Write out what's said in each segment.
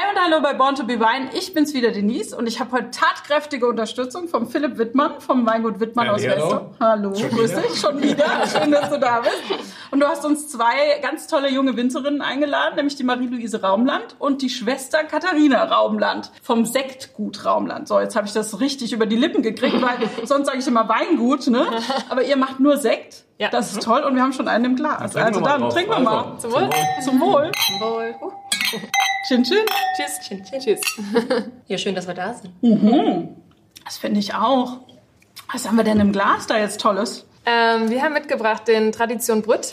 Hi und hallo bei Born to be Wine. Ich bin's wieder, Denise, und ich habe heute tatkräftige Unterstützung vom Philipp Wittmann vom Weingut Wittmann Ja, aus hallo. Westo. Hallo, grüß dich schon wieder. Schön, dass du da bist. Und du hast uns zwei ganz tolle junge Winzerinnen eingeladen, nämlich die Marie-Louise Raumland und die Schwester Katharina Raumland vom Sektgut Raumland. So, jetzt habe ich das richtig über die Lippen gekriegt, weil sonst sage ich immer Weingut, ne? Aber ihr macht nur Sekt. Ja. Das ist toll und wir haben schon einen im Glas. Trinken Also dann drauf. trinken wir Also, mal. Zum Wohl. Zum Wohl. Wohl. Uh. Chin chin. Tschüss. Tschüss. Tschüss. Ja, schön, dass wir da sind. Das finde ich auch. Was haben wir denn im Glas da jetzt Tolles? Ähm, wir haben mitgebracht den Tradition Brütt.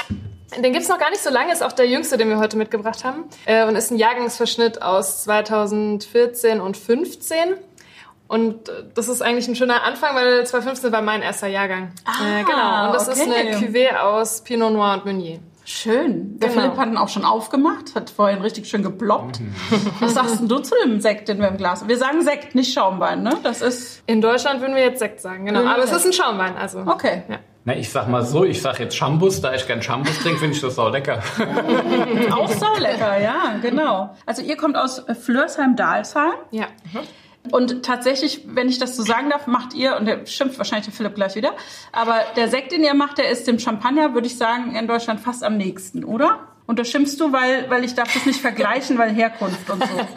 Den gibt's noch gar nicht so lange, ist auch der jüngste, den wir heute mitgebracht haben. Äh, und ist ein Jahrgangsverschnitt aus 2014 und 15. Und äh, das ist eigentlich ein schöner Anfang, weil 2015 war mein erster Jahrgang. Ah, äh, genau. Und das ist okay. eine Cuvée aus Pinot Noir und Meunier. Schön. Der Genau. Philipp hat ihn auch schon aufgemacht, hat vorhin richtig schön geploppt. Was sagst denn du zu dem Sekt, den wir im Glas haben? Wir sagen Sekt, nicht Schaumwein, ne? Das ist... In Deutschland würden wir jetzt Sekt sagen, genau. Wir Aber es ist ein Schaumwein, also. Okay. Ja. Na, ich sag mal so, ich sag jetzt Shambus, da ich gern Shambus trinke, finde ich das auch lecker. Auch saulecker, ja, genau. Also ihr kommt aus Flörsheim-Dalsheim. Ja. Und tatsächlich, wenn ich das so sagen darf, macht ihr, und der schimpft wahrscheinlich der Philipp gleich wieder, aber der Sekt, den ihr macht, der ist dem Champagner, würde ich sagen, in Deutschland fast am nächsten, oder? Und das schimpfst du, weil, weil ich darf das nicht vergleichen, weil Herkunft und so.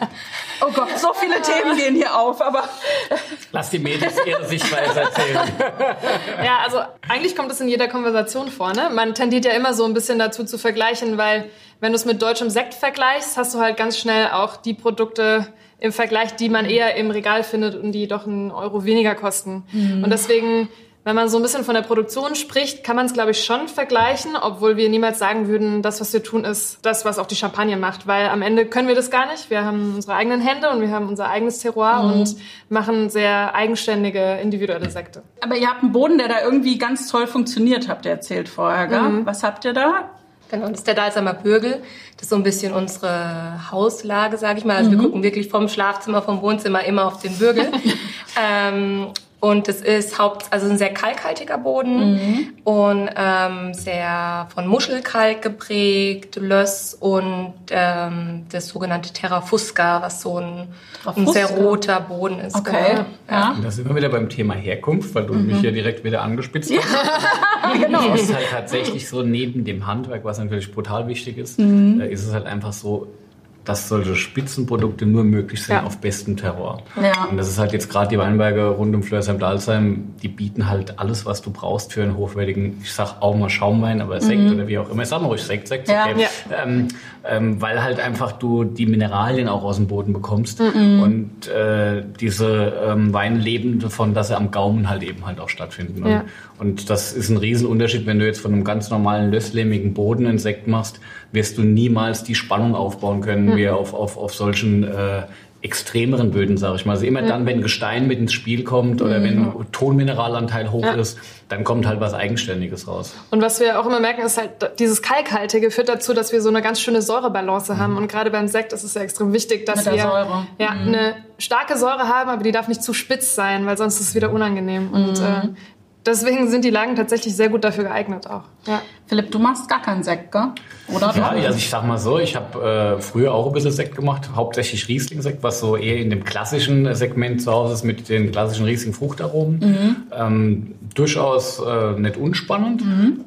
Oh Gott, so viele Themen gehen hier auf, aber Lass die Mädels ihre Sichtweise erzählen. Ja, also eigentlich kommt es in jeder Konversation vor. Ne? Man tendiert ja immer so ein bisschen dazu zu vergleichen, weil wenn du es mit deutschem Sekt vergleichst, hast du halt ganz schnell auch die Produkte im Vergleich, die man eher im Regal findet und die doch einen Euro weniger kosten. Und deswegen, wenn man so ein bisschen von der Produktion spricht, kann man es, glaube ich, schon vergleichen, obwohl wir niemals sagen würden, das, was wir tun, ist das, was auch die Champagne macht. Weil am Ende können wir das gar nicht. Wir haben unsere eigenen Hände und wir haben unser eigenes Terroir und machen sehr eigenständige, individuelle Sekte. Aber ihr habt einen Boden, der da irgendwie ganz toll funktioniert, habt ihr erzählt vorher, gell? Was habt ihr da? Genau, das ist der Dalsamer Bürgel. Das ist so ein bisschen unsere Hauslage, sage ich mal. Also wir gucken wirklich vom Schlafzimmer, vom Wohnzimmer immer auf den Bürgel. ähm, und es ist haupt, also ein sehr kalkhaltiger Boden und ähm, sehr von Muschelkalk geprägt, Löss und ähm, das sogenannte Terra Fusca, was so ein, ein sehr roter Boden ist. Okay, Genau. ja. Und da sind wir wieder beim Thema Herkunft, weil du mich hier direkt wieder angespitzt hast. genau. Es ist halt tatsächlich so, neben dem Handwerk, was natürlich brutal wichtig ist, Mhm. äh, ist es halt einfach so, dass solche Spitzenprodukte nur möglich sind Ja. auf bestem Terror. Ja. Und das ist halt jetzt gerade die Weinberge rund um Flörsheim-Dalsheim, die bieten halt alles, was du brauchst für einen hochwertigen, ich sag auch mal Schaumwein, aber Sekt oder wie auch immer. Ich sag mal ruhig Sekt, Sekt, Mhm. Ja. okay. Ähm, ähm, weil halt einfach du die Mineralien auch aus dem Boden bekommst Mhm. und äh, diese ähm, Weine leben davon, dass sie am Gaumen halt eben halt auch stattfinden. Und, und das ist ein Riesenunterschied, wenn du jetzt von einem ganz normalen lösslehmigen Boden einen Sekt machst, wirst du niemals die Spannung aufbauen können, wie auf, auf, auf solchen äh, extremeren Böden, sage ich mal. Also immer dann, wenn Gestein mit ins Spiel kommt oder wenn Tonmineralanteil hoch Ja. ist, dann kommt halt was Eigenständiges raus. Und was wir auch immer merken, ist halt, dieses Kalkhaltige führt dazu, dass wir so eine ganz schöne Säurebalance haben. Und gerade beim Sekt ist es ja extrem wichtig, dass Mit der wir Säure. Ja, eine starke Säure haben, aber die darf nicht zu spitz sein, weil sonst ist es wieder unangenehm. Und äh, deswegen sind die Lagen tatsächlich sehr gut dafür geeignet auch. Ja. Philipp, du machst gar keinen Sekt, gell? Oder? Ja, also ich sag mal so, ich habe äh, früher auch ein bisschen Sekt gemacht, hauptsächlich Riesling-Sekt, was so eher in dem klassischen Segment zu Hause ist mit den klassischen Riesling-Fruchtaromen. Ähm, durchaus äh, nicht unspannend.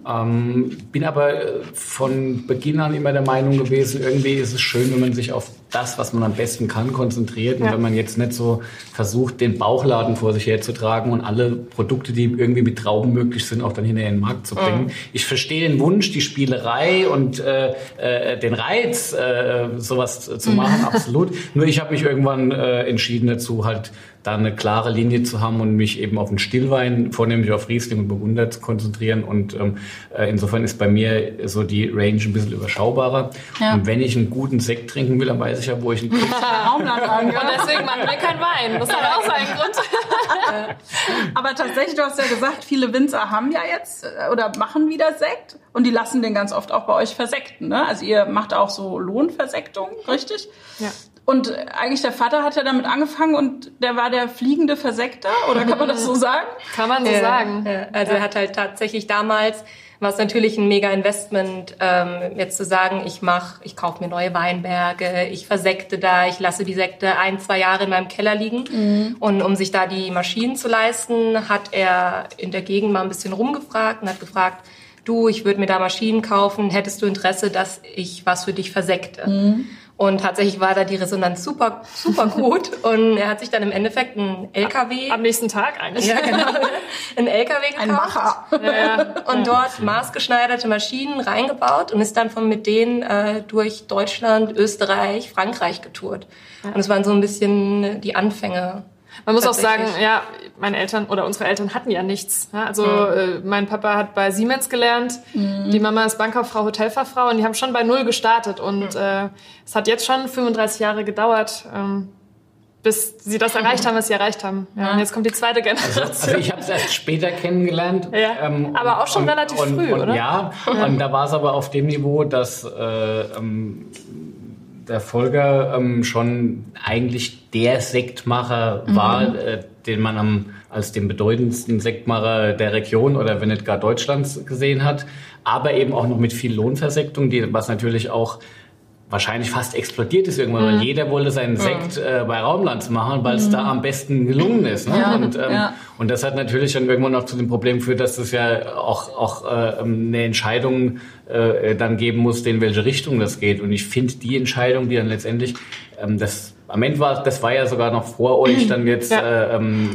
Ähm, bin aber äh, von Beginn an immer der Meinung gewesen, irgendwie ist es schön, wenn man sich auf das, was man am besten kann, konzentriert und Ja. wenn man jetzt nicht so versucht, den Bauchladen vor sich herzutragen und alle Produkte, die irgendwie mit Trauben möglich sind, auch dann hinterher in den Markt zu bringen. Ich verstehe den Wunsch, die Spielerei und äh, äh, den Reiz, äh, sowas zu machen, absolut. Nur ich habe mich irgendwann äh, entschieden dazu, halt da eine klare Linie zu haben und mich eben auf den Stillwein, vornehmlich auf Riesling und Burgunder zu konzentrieren. Und ähm, äh, insofern ist bei mir so die Range ein bisschen überschaubarer. Ja. Und wenn ich einen guten Sekt trinken will, dann weiß ich ja, wo ich kriege. Raumland an, Und deswegen machen wir keinen Wein. Das hat auch seinen Grund. Aber tatsächlich, du hast ja gesagt, viele Winzer haben ja jetzt äh, oder machen wieder Sekt und die lassen den ganz oft auch bei euch versekten. Ne? Also ihr macht auch so Lohnversektung, richtig? Ja. Und eigentlich der Vater hat ja damit angefangen und der war der fliegende Versekter, oder kann man das so sagen? Kann man so Ja, sagen. ja. Also er hat halt tatsächlich damals war es natürlich ein mega Investment, ähm, jetzt zu sagen, ich mach, ich kaufe mir neue Weinberge, ich versekte da, ich lasse die Sekte ein, zwei Jahre in meinem Keller liegen. Mhm. Und um sich da die Maschinen zu leisten, hat er in der Gegend mal ein bisschen rumgefragt und hat gefragt, du, ich würde mir da Maschinen kaufen, hättest du Interesse, dass ich was für dich versekte? Mhm. Und tatsächlich war da die Resonanz super, super gut. Und er hat sich dann im Endeffekt einen LKW. Am nächsten Tag eigentlich. Ja, genau. Einen LKW gekauft. Ein Macher. Ja. Und dort maßgeschneiderte Maschinen reingebaut und ist dann von mit denen äh, durch Deutschland, Österreich, Frankreich getourt. Und es waren so ein bisschen die Anfänge man muss auch sagen, ja, meine Eltern oder unsere Eltern hatten ja nichts. Ja, also mhm. mein Papa hat bei Siemens gelernt, mhm. die Mama ist Bankkauffrau, Hotelfachfrau und die haben schon bei Null gestartet. Und mhm. äh, es hat jetzt schon 35 Jahre gedauert, ähm, bis sie das erreicht haben, was sie erreicht haben. Ja, und jetzt kommt die zweite Generation. Also, also ich habe es erst später kennengelernt. Ja, ähm, aber auch schon und, relativ und, früh, und, oder? Ja, und da war es aber auf dem Niveau, dass äh, ähm, der Volker ähm, schon eigentlich der Sektmacher mhm. war, äh, den man am, als den bedeutendsten Sektmacher der Region oder wenn nicht gar Deutschlands gesehen hat, aber eben auch noch mit viel Lohnversektung, die, was natürlich auch wahrscheinlich fast explodiert ist irgendwann, weil mhm. jeder wollte seinen Sekt äh, bei Raumlands machen, weil es mhm. da am besten gelungen ist. Ne? Ja, und, ähm, ja. und das hat natürlich dann irgendwann noch zu dem Problem geführt, dass es ja auch, auch äh, eine Entscheidung äh, dann geben musste, in welche Richtung das geht. Und ich finde die Entscheidung, die dann letztendlich ähm, das am Ende war, das war ja sogar noch vor euch dann jetzt ja. äh, ähm,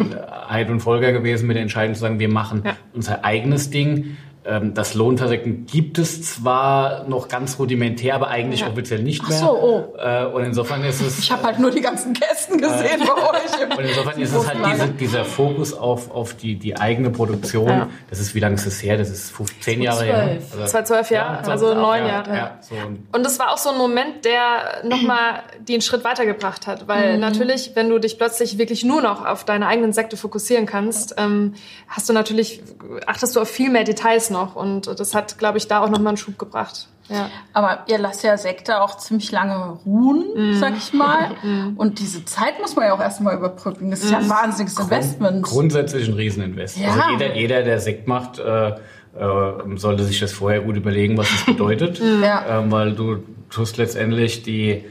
Heid und Volker gewesen mit der Entscheidung zu sagen, wir machen ja. unser eigenes Ding. Ähm, das Lohnversäcken gibt es zwar noch ganz rudimentär, aber eigentlich ja. offiziell nicht mehr. Ach so, oh. Äh, und insofern ist es. Ich habe halt nur die ganzen Kästen gesehen bei euch. Und insofern ist es halt diese, dieser Fokus auf, auf die, die eigene Produktion. Ja. Das ist, wie lange ist es her? Das ist 15 Jahre her. Also, Zwei, zwölf Jahre, ja, also neun Jahre. Ja, so. Und das war auch so ein Moment, der nochmal den Schritt weitergebracht hat. Weil mhm. natürlich, wenn du dich plötzlich wirklich nur noch auf deine eigenen Sekte fokussieren kannst, ähm, hast du natürlich, achtest du auf viel mehr Details noch noch. Und das hat, glaube ich, da auch nochmal einen Schub gebracht. Ja. Aber ihr lasst ja Sekte auch ziemlich lange ruhen, mm. sag ich mal. Mm. Und diese Zeit muss man ja auch erstmal überbrücken. Das ist ja ein mhm. wahnsinniges Grund, Investment. Grundsätzlich ein Rieseninvest. Ja. Also jeder, jeder, der Sekt macht, äh, äh, sollte sich das vorher gut überlegen, was das bedeutet. ja. ähm, weil du tust letztendlich die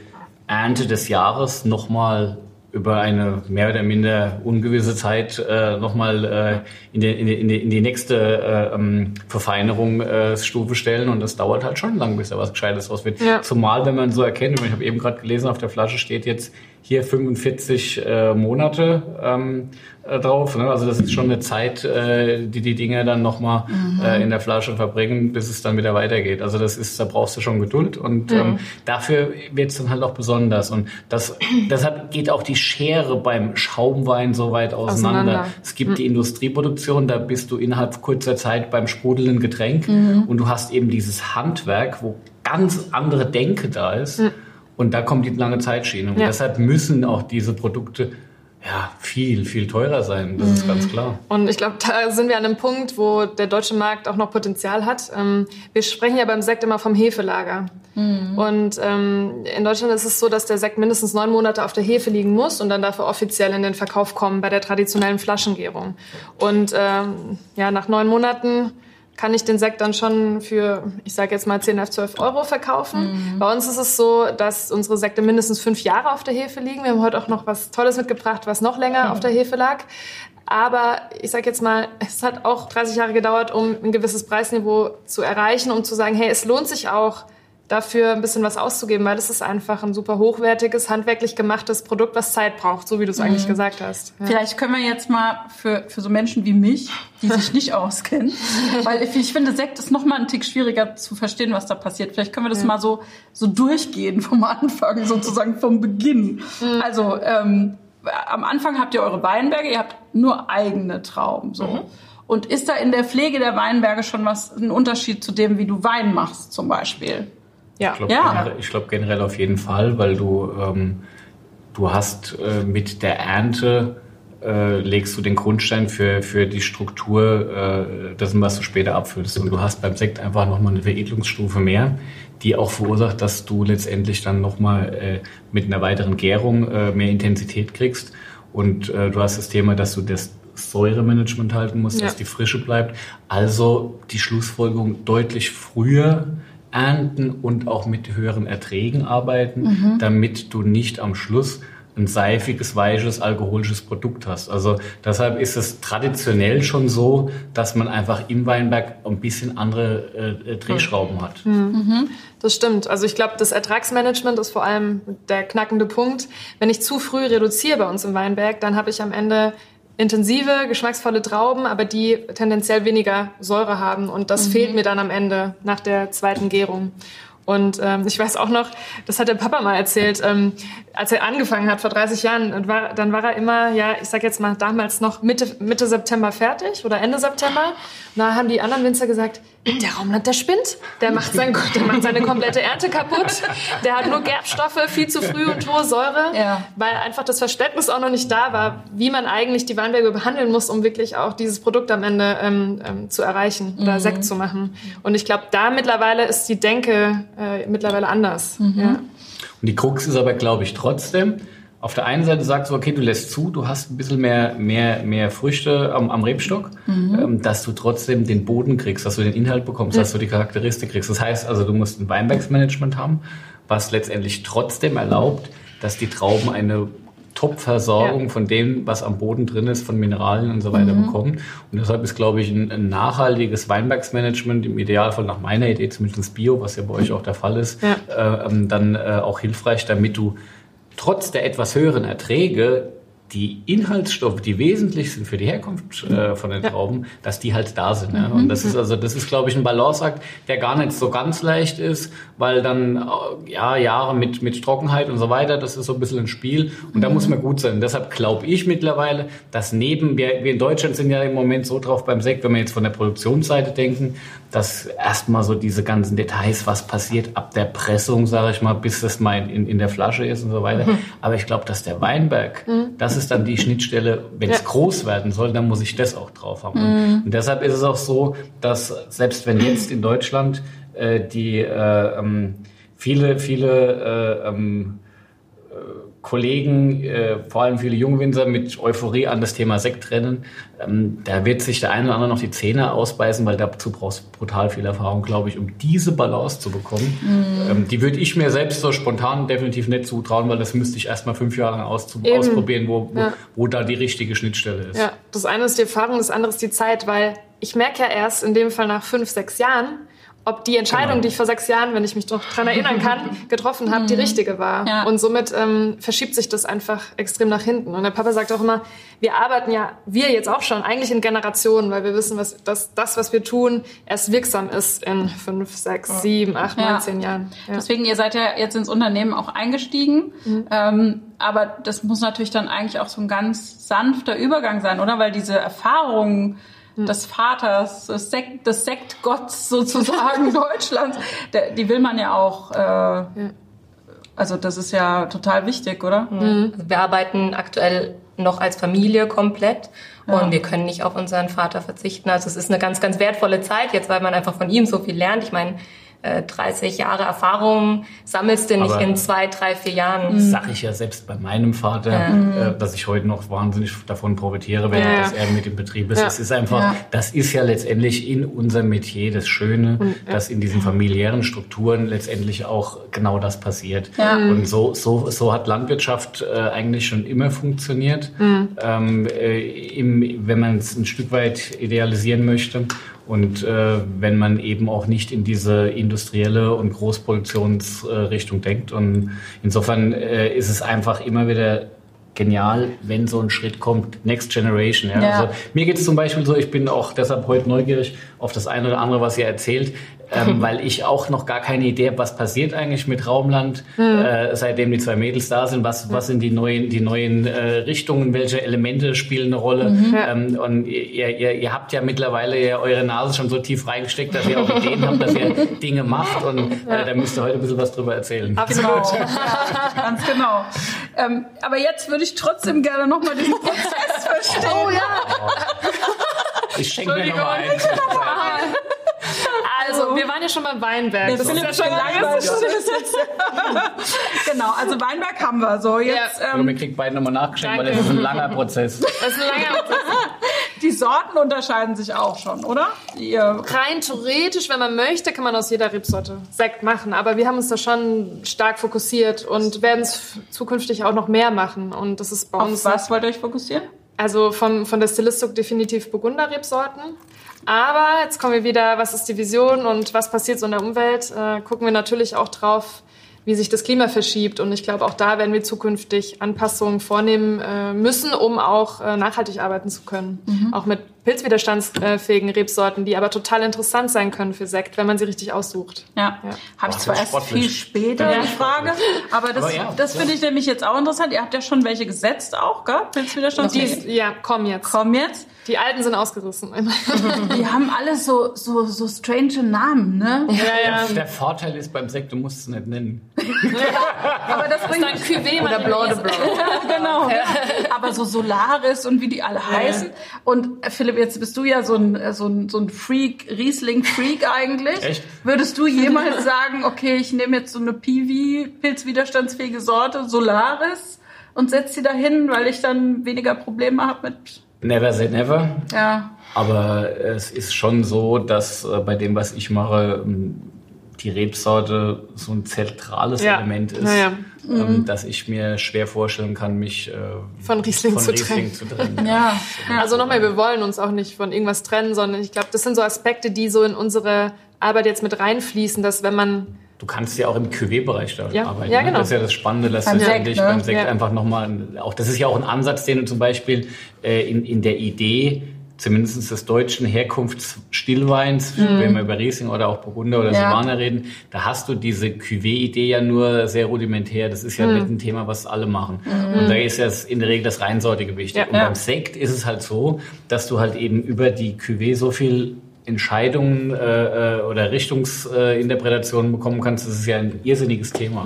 Ernte des Jahres nochmal über eine mehr oder minder ungewisse Zeit äh, nochmal äh, in, die, in, die, in, die, nächste äh, ähm, Verfeinerungsstufe äh, stellen und das dauert halt schon lang, bis da was Gescheites raus wird. Ja. Zumal, wenn man so erkennt, ich habe eben gerade gelesen, auf der Flasche steht jetzt hier 45 äh, Monate ähm, äh, drauf. Ne? Also das ist schon eine Zeit, äh, die die Dinge dann nochmal mhm. äh, in der Flasche verbringen, bis es dann wieder weitergeht. Also das ist, da brauchst du schon Geduld und mhm. ähm, dafür wird es dann halt auch besonders. Und das, deshalb geht auch die Schere beim Schaumwein so weit auseinander. auseinander. Es gibt mhm. die Industrieproduktion, da bist du innerhalb kurzer Zeit beim sprudelnden Getränk mhm. und du hast eben dieses Handwerk, wo ganz andere Denke da ist. Und da kommt die lange Zeitschiene. Und ja. deshalb müssen auch diese Produkte ja, viel, viel teurer sein. Das mhm. ist ganz klar. Und ich glaube, da sind wir an einem Punkt, wo der deutsche Markt auch noch Potenzial hat. Ähm, wir sprechen ja beim Sekt immer vom Hefelager. Mhm. Und ähm, in Deutschland ist es so, dass der Sekt mindestens neun Monate auf der Hefe liegen muss und dann dafür offiziell in den Verkauf kommen bei der traditionellen Flaschengärung. Und ähm, ja, nach neun Monaten kann ich den Sekt dann schon für, ich sage jetzt mal 10 auf 12 Euro verkaufen. Mhm. Bei uns ist es so, dass unsere Sekte mindestens fünf Jahre auf der Hefe liegen. Wir haben heute auch noch was Tolles mitgebracht, was noch länger mhm. auf der Hefe lag. Aber ich sage jetzt mal, es hat auch 30 Jahre gedauert, um ein gewisses Preisniveau zu erreichen, um zu sagen, hey, es lohnt sich auch, dafür ein bisschen was auszugeben, weil es ist einfach ein super hochwertiges, handwerklich gemachtes Produkt, was Zeit braucht, so wie du es mhm. eigentlich gesagt hast. Ja. Vielleicht können wir jetzt mal für, für so Menschen wie mich, die sich nicht auskennen, weil ich, ich finde, Sekt ist noch mal ein Tick schwieriger zu verstehen, was da passiert. Vielleicht können wir das ja. mal so, so durchgehen vom Anfang, sozusagen vom Beginn. Mhm. Also, ähm, am Anfang habt ihr eure Weinberge, ihr habt nur eigene Trauben, so. Mhm. Und ist da in der Pflege der Weinberge schon was, ein Unterschied zu dem, wie du Wein machst, zum Beispiel? Ja. Ich glaube ja. generell, glaub generell auf jeden Fall, weil du, ähm, du hast äh, mit der Ernte äh, legst du den Grundstein für, für die Struktur äh, dessen, was du später abfüllst. Und du hast beim Sekt einfach nochmal eine Veredelungsstufe mehr, die auch verursacht, dass du letztendlich dann nochmal äh, mit einer weiteren Gärung äh, mehr Intensität kriegst. Und äh, du hast das Thema, dass du das Säuremanagement halten muss, dass Ja. die Frische bleibt. Also die Schlussfolgerung deutlich früher ernten und auch mit höheren Erträgen arbeiten, damit du nicht am Schluss ein seifiges, weiches, alkoholisches Produkt hast. Also deshalb ist es traditionell schon so, dass man einfach im Weinberg ein bisschen andere äh, Drehschrauben hat. Das stimmt. Also ich glaube, das Ertragsmanagement ist vor allem der knackende Punkt. Wenn ich zu früh reduziere bei uns im Weinberg, dann habe ich am Ende intensive, geschmacksvolle Trauben, aber die tendenziell weniger Säure haben. Und das fehlt mir dann am Ende nach der zweiten Gärung. Und ähm, ich weiß auch noch, das hat der Papa mal erzählt, ähm, als er angefangen hat vor 30 Jahren, und war, dann war er immer, ja, ich sag jetzt mal damals noch Mitte, Mitte September fertig oder Ende September. Da haben die anderen Winzer gesagt, der Raumland, der spinnt, der macht, sein, der macht seine komplette Ernte kaputt, der hat nur Gerbstoffe, viel zu früh und hohe Säure, Ja. weil einfach das Verständnis auch noch nicht da war, wie man eigentlich die Weinberge behandeln muss, um wirklich auch dieses Produkt am Ende ähm, ähm, zu erreichen oder Sekt zu machen. Und ich glaube, da mittlerweile ist die Denke äh, mittlerweile anders. Ja. Und die Krux ist aber, glaube ich, trotzdem, auf der einen Seite sagst du, okay, du lässt zu, du hast ein bisschen mehr, mehr, mehr Früchte am, am Rebstock, ähm, dass du trotzdem den Boden kriegst, dass du den Inhalt bekommst, dass du die Charakteristik kriegst. Das heißt also, du musst ein Weinbergsmanagement haben, was letztendlich trotzdem erlaubt, dass die Trauben eine Top-Versorgung Ja. von dem, was am Boden drin ist, von Mineralien und so weiter bekommen. Und deshalb ist, glaube ich, ein, ein nachhaltiges Weinbergsmanagement, im Idealfall nach meiner Idee, zumindest Bio, was ja bei euch auch der Fall ist, Ja. äh, ähm, dann äh, auch hilfreich, damit du trotz der etwas höheren Erträge die Inhaltsstoffe, die wesentlich sind für die Herkunft äh, von den Trauben, dass die halt da sind. Ja? Und das ist also, das ist, glaube ich, ein Balanceakt, der gar nicht so ganz leicht ist, weil dann äh, ja Jahre mit mit Trockenheit und so weiter, das ist so ein bisschen ein Spiel und da muss man gut sein. Deshalb glaube ich mittlerweile, dass neben wir, wir in Deutschland sind ja im Moment so drauf beim Sekt, wenn wir jetzt von der Produktionsseite denken, dass erstmal so diese ganzen Details, was passiert ab der Pressung, sage ich mal, bis das mal in, in der Flasche ist und so weiter. Aber ich glaube, dass der Weinberg, das ist dann die Schnittstelle, wenn es Ja. groß werden soll, dann muss ich das auch drauf haben. Und, und deshalb ist es auch so, dass selbst wenn jetzt in Deutschland äh, die äh, ähm, viele, viele äh, ähm, Kollegen, äh, vor allem viele Jungwinzer mit Euphorie an das Thema Sekt rennen, ähm, da wird sich der eine oder andere noch die Zähne ausbeißen, weil dazu brauchst du brutal viel Erfahrung, glaube ich, um diese Balance zu bekommen. Ähm, die würde ich mir selbst so spontan definitiv nicht zutrauen, weil das müsste ich erst mal fünf Jahre lang ausprobieren, wo, wo, Ja. wo da die richtige Schnittstelle ist. Ja, das eine ist die Erfahrung, das andere ist die Zeit, weil ich merke ja erst in dem Fall nach fünf, sechs Jahren, ob die Entscheidung, Genau. die ich vor sechs Jahren, wenn ich mich noch dran erinnern kann, getroffen habe, die richtige war. Ja. Und somit ähm, verschiebt sich das einfach extrem nach hinten. Und der Papa sagt auch immer, wir arbeiten ja, wir jetzt auch schon, eigentlich in Generationen, weil wir wissen, was, dass das, was wir tun, erst wirksam ist in fünf, sechs, sieben, acht, Ja. neun, zehn Jahren. Ja. Deswegen, ihr seid ja jetzt ins Unternehmen auch eingestiegen. Ähm, aber das muss natürlich dann eigentlich auch so ein ganz sanfter Übergang sein, oder? Weil diese Erfahrungen des Vaters, des, Sekt, des Sektgotts sozusagen Deutschlands, der, die will man ja auch. Äh, Also das ist ja total wichtig, oder? Also wir arbeiten aktuell noch als Familie komplett und wir können nicht auf unseren Vater verzichten. Also es ist eine ganz, ganz wertvolle Zeit jetzt, weil man einfach von ihm so viel lernt. Ich meine, äh, 30 Jahre Erfahrung sammelst du nicht Aber- in zwei, drei, vier Jahren. Das sage ich ja selbst bei meinem Vater, äh, dass ich heute noch wahnsinnig davon profitiere, wenn Ja, ja. dass er mit im Betrieb ist. Ja. Das ist einfach, Ja. das ist ja letztendlich in unserem Metier das Schöne, ja. dass in diesen familiären Strukturen letztendlich auch genau das passiert. Ja. Und so, so, so hat Landwirtschaft äh, eigentlich schon immer funktioniert, ähm, äh, im, wenn man es ein Stück weit idealisieren möchte. Und äh, wenn man eben auch nicht in diese industrielle und Großproduktionsrichtung denkt. Und insofern äh, ist es einfach immer wieder genial, wenn so ein Schritt kommt, Next Generation. Ja? Ja. Also, mir geht es zum Beispiel so, ich bin auch deshalb heute neugierig auf das eine oder andere, was ihr erzählt, ähm, weil ich auch noch gar keine Idee habe, was passiert eigentlich mit Raumland, äh, seitdem die zwei Mädels da sind, was, was sind die neuen, die neuen äh, Richtungen, welche Elemente spielen eine Rolle. Ähm, und ihr, ihr, ihr habt ja mittlerweile ja eure Nase schon so tief reingesteckt, dass ihr auch Ideen habt, dass ihr Dinge macht und äh, da müsst ihr heute ein bisschen was drüber erzählen. Absolut. Ja, ganz genau. Ähm, aber jetzt würde ich trotzdem gerne nochmal diesen Prozess verstehen. Oh ja. Ich schenke mir nochmal ein. Also, wir waren ja schon mal Weinberg. Der Das ist Philipp ja schon lange. gelangweilt. genau, also Weinberg haben wir so. Jetzt Ja. Ähm, mir kriegt beide nochmal nachgeschenkt, weil das ist ein langer Prozess. Das ist ein langer die Sorten unterscheiden sich auch schon, oder? Ihr, Rein theoretisch, wenn man möchte, kann man aus jeder Rebsorte Sekt machen. Aber wir haben uns da schon stark fokussiert und werden es zukünftig auch noch mehr machen. Und das ist bei auf uns was wollt ihr euch fokussieren? Also vom, von der Stilistik definitiv Burgunder-Rebsorten. Aber jetzt kommen wir wieder, was ist die Vision und was passiert so in der Umwelt? Äh, gucken wir natürlich auch drauf, wie sich das Klima verschiebt. Und ich glaube, auch da werden wir zukünftig Anpassungen vornehmen äh, müssen, um auch äh, nachhaltig arbeiten zu können. Auch mit pilzwiderstandsfähigen Rebsorten, die aber total interessant sein können für Sekt, wenn man sie richtig aussucht. Ja, Ja. habe ich zwar erst sportlich. viel später Ja. die Frage, aber das, Aber ja, das finde ich nämlich jetzt auch interessant. Ihr habt ja schon welche gesetzt auch, gell? Pilzwiderstand. Die, ja, komm jetzt. Komm jetzt. Die alten sind ausgerissen. Die haben alle so, so, so strange Namen, ne? ja, ja. Der Vorteil ist beim Sekt, du musst es nicht nennen. Aber das bringt Dann Cuvée Oder Blanc de Blanc. genau. Aber so Solaris und wie die alle heißen. Und äh, Philipp, jetzt bist du ja so ein, äh, so ein, so ein Freak, Riesling-Freak eigentlich. Echt? Würdest du jemals sagen, okay, ich nehme jetzt so eine Piwi, pilzwiderstandsfähige Sorte, Solaris, und setze sie dahin, weil ich dann weniger Probleme habe mit, Never say never. ja. Aber es ist schon so, dass äh, bei dem, was ich mache, ähm, die Rebsorte so ein zentrales Ja. Element ist, Ja, ja. ähm, dass ich mir schwer vorstellen kann, mich äh, Von Riesling von zu Riesling zu trennen. Ja. ja. Also nochmal, wir wollen uns auch nicht von irgendwas trennen, sondern ich glaube, das sind so Aspekte, die so in unsere Arbeit jetzt mit reinfließen, dass wenn man Du kannst ja auch im Cuvée-Bereich da Ja, arbeiten. ja, ne? genau. Das ist ja das Spannende, dass Beim du Sekt, letztendlich ne? beim Sekt Ja. einfach nochmal, auch das ist ja auch ein Ansatz, den du zum Beispiel äh, in, in der Idee zumindest des deutschen Herkunftsstillweins, wenn wir über Riesling oder auch Burgunder oder Mhm. Ja. Silvaner reden, da hast du diese Cuvée-Idee ja nur sehr rudimentär. Das ist ja Mhm. ein Thema, was alle machen. Und da ist ja in der Regel das Reinsortige wichtig. Ja. Und Ja. beim Sekt ist es halt so, dass du halt eben über die Cuvée so viel Entscheidungen äh, äh, oder Richtungsinterpretationen bekommen kannst, das ist ja ein irrsinniges Thema.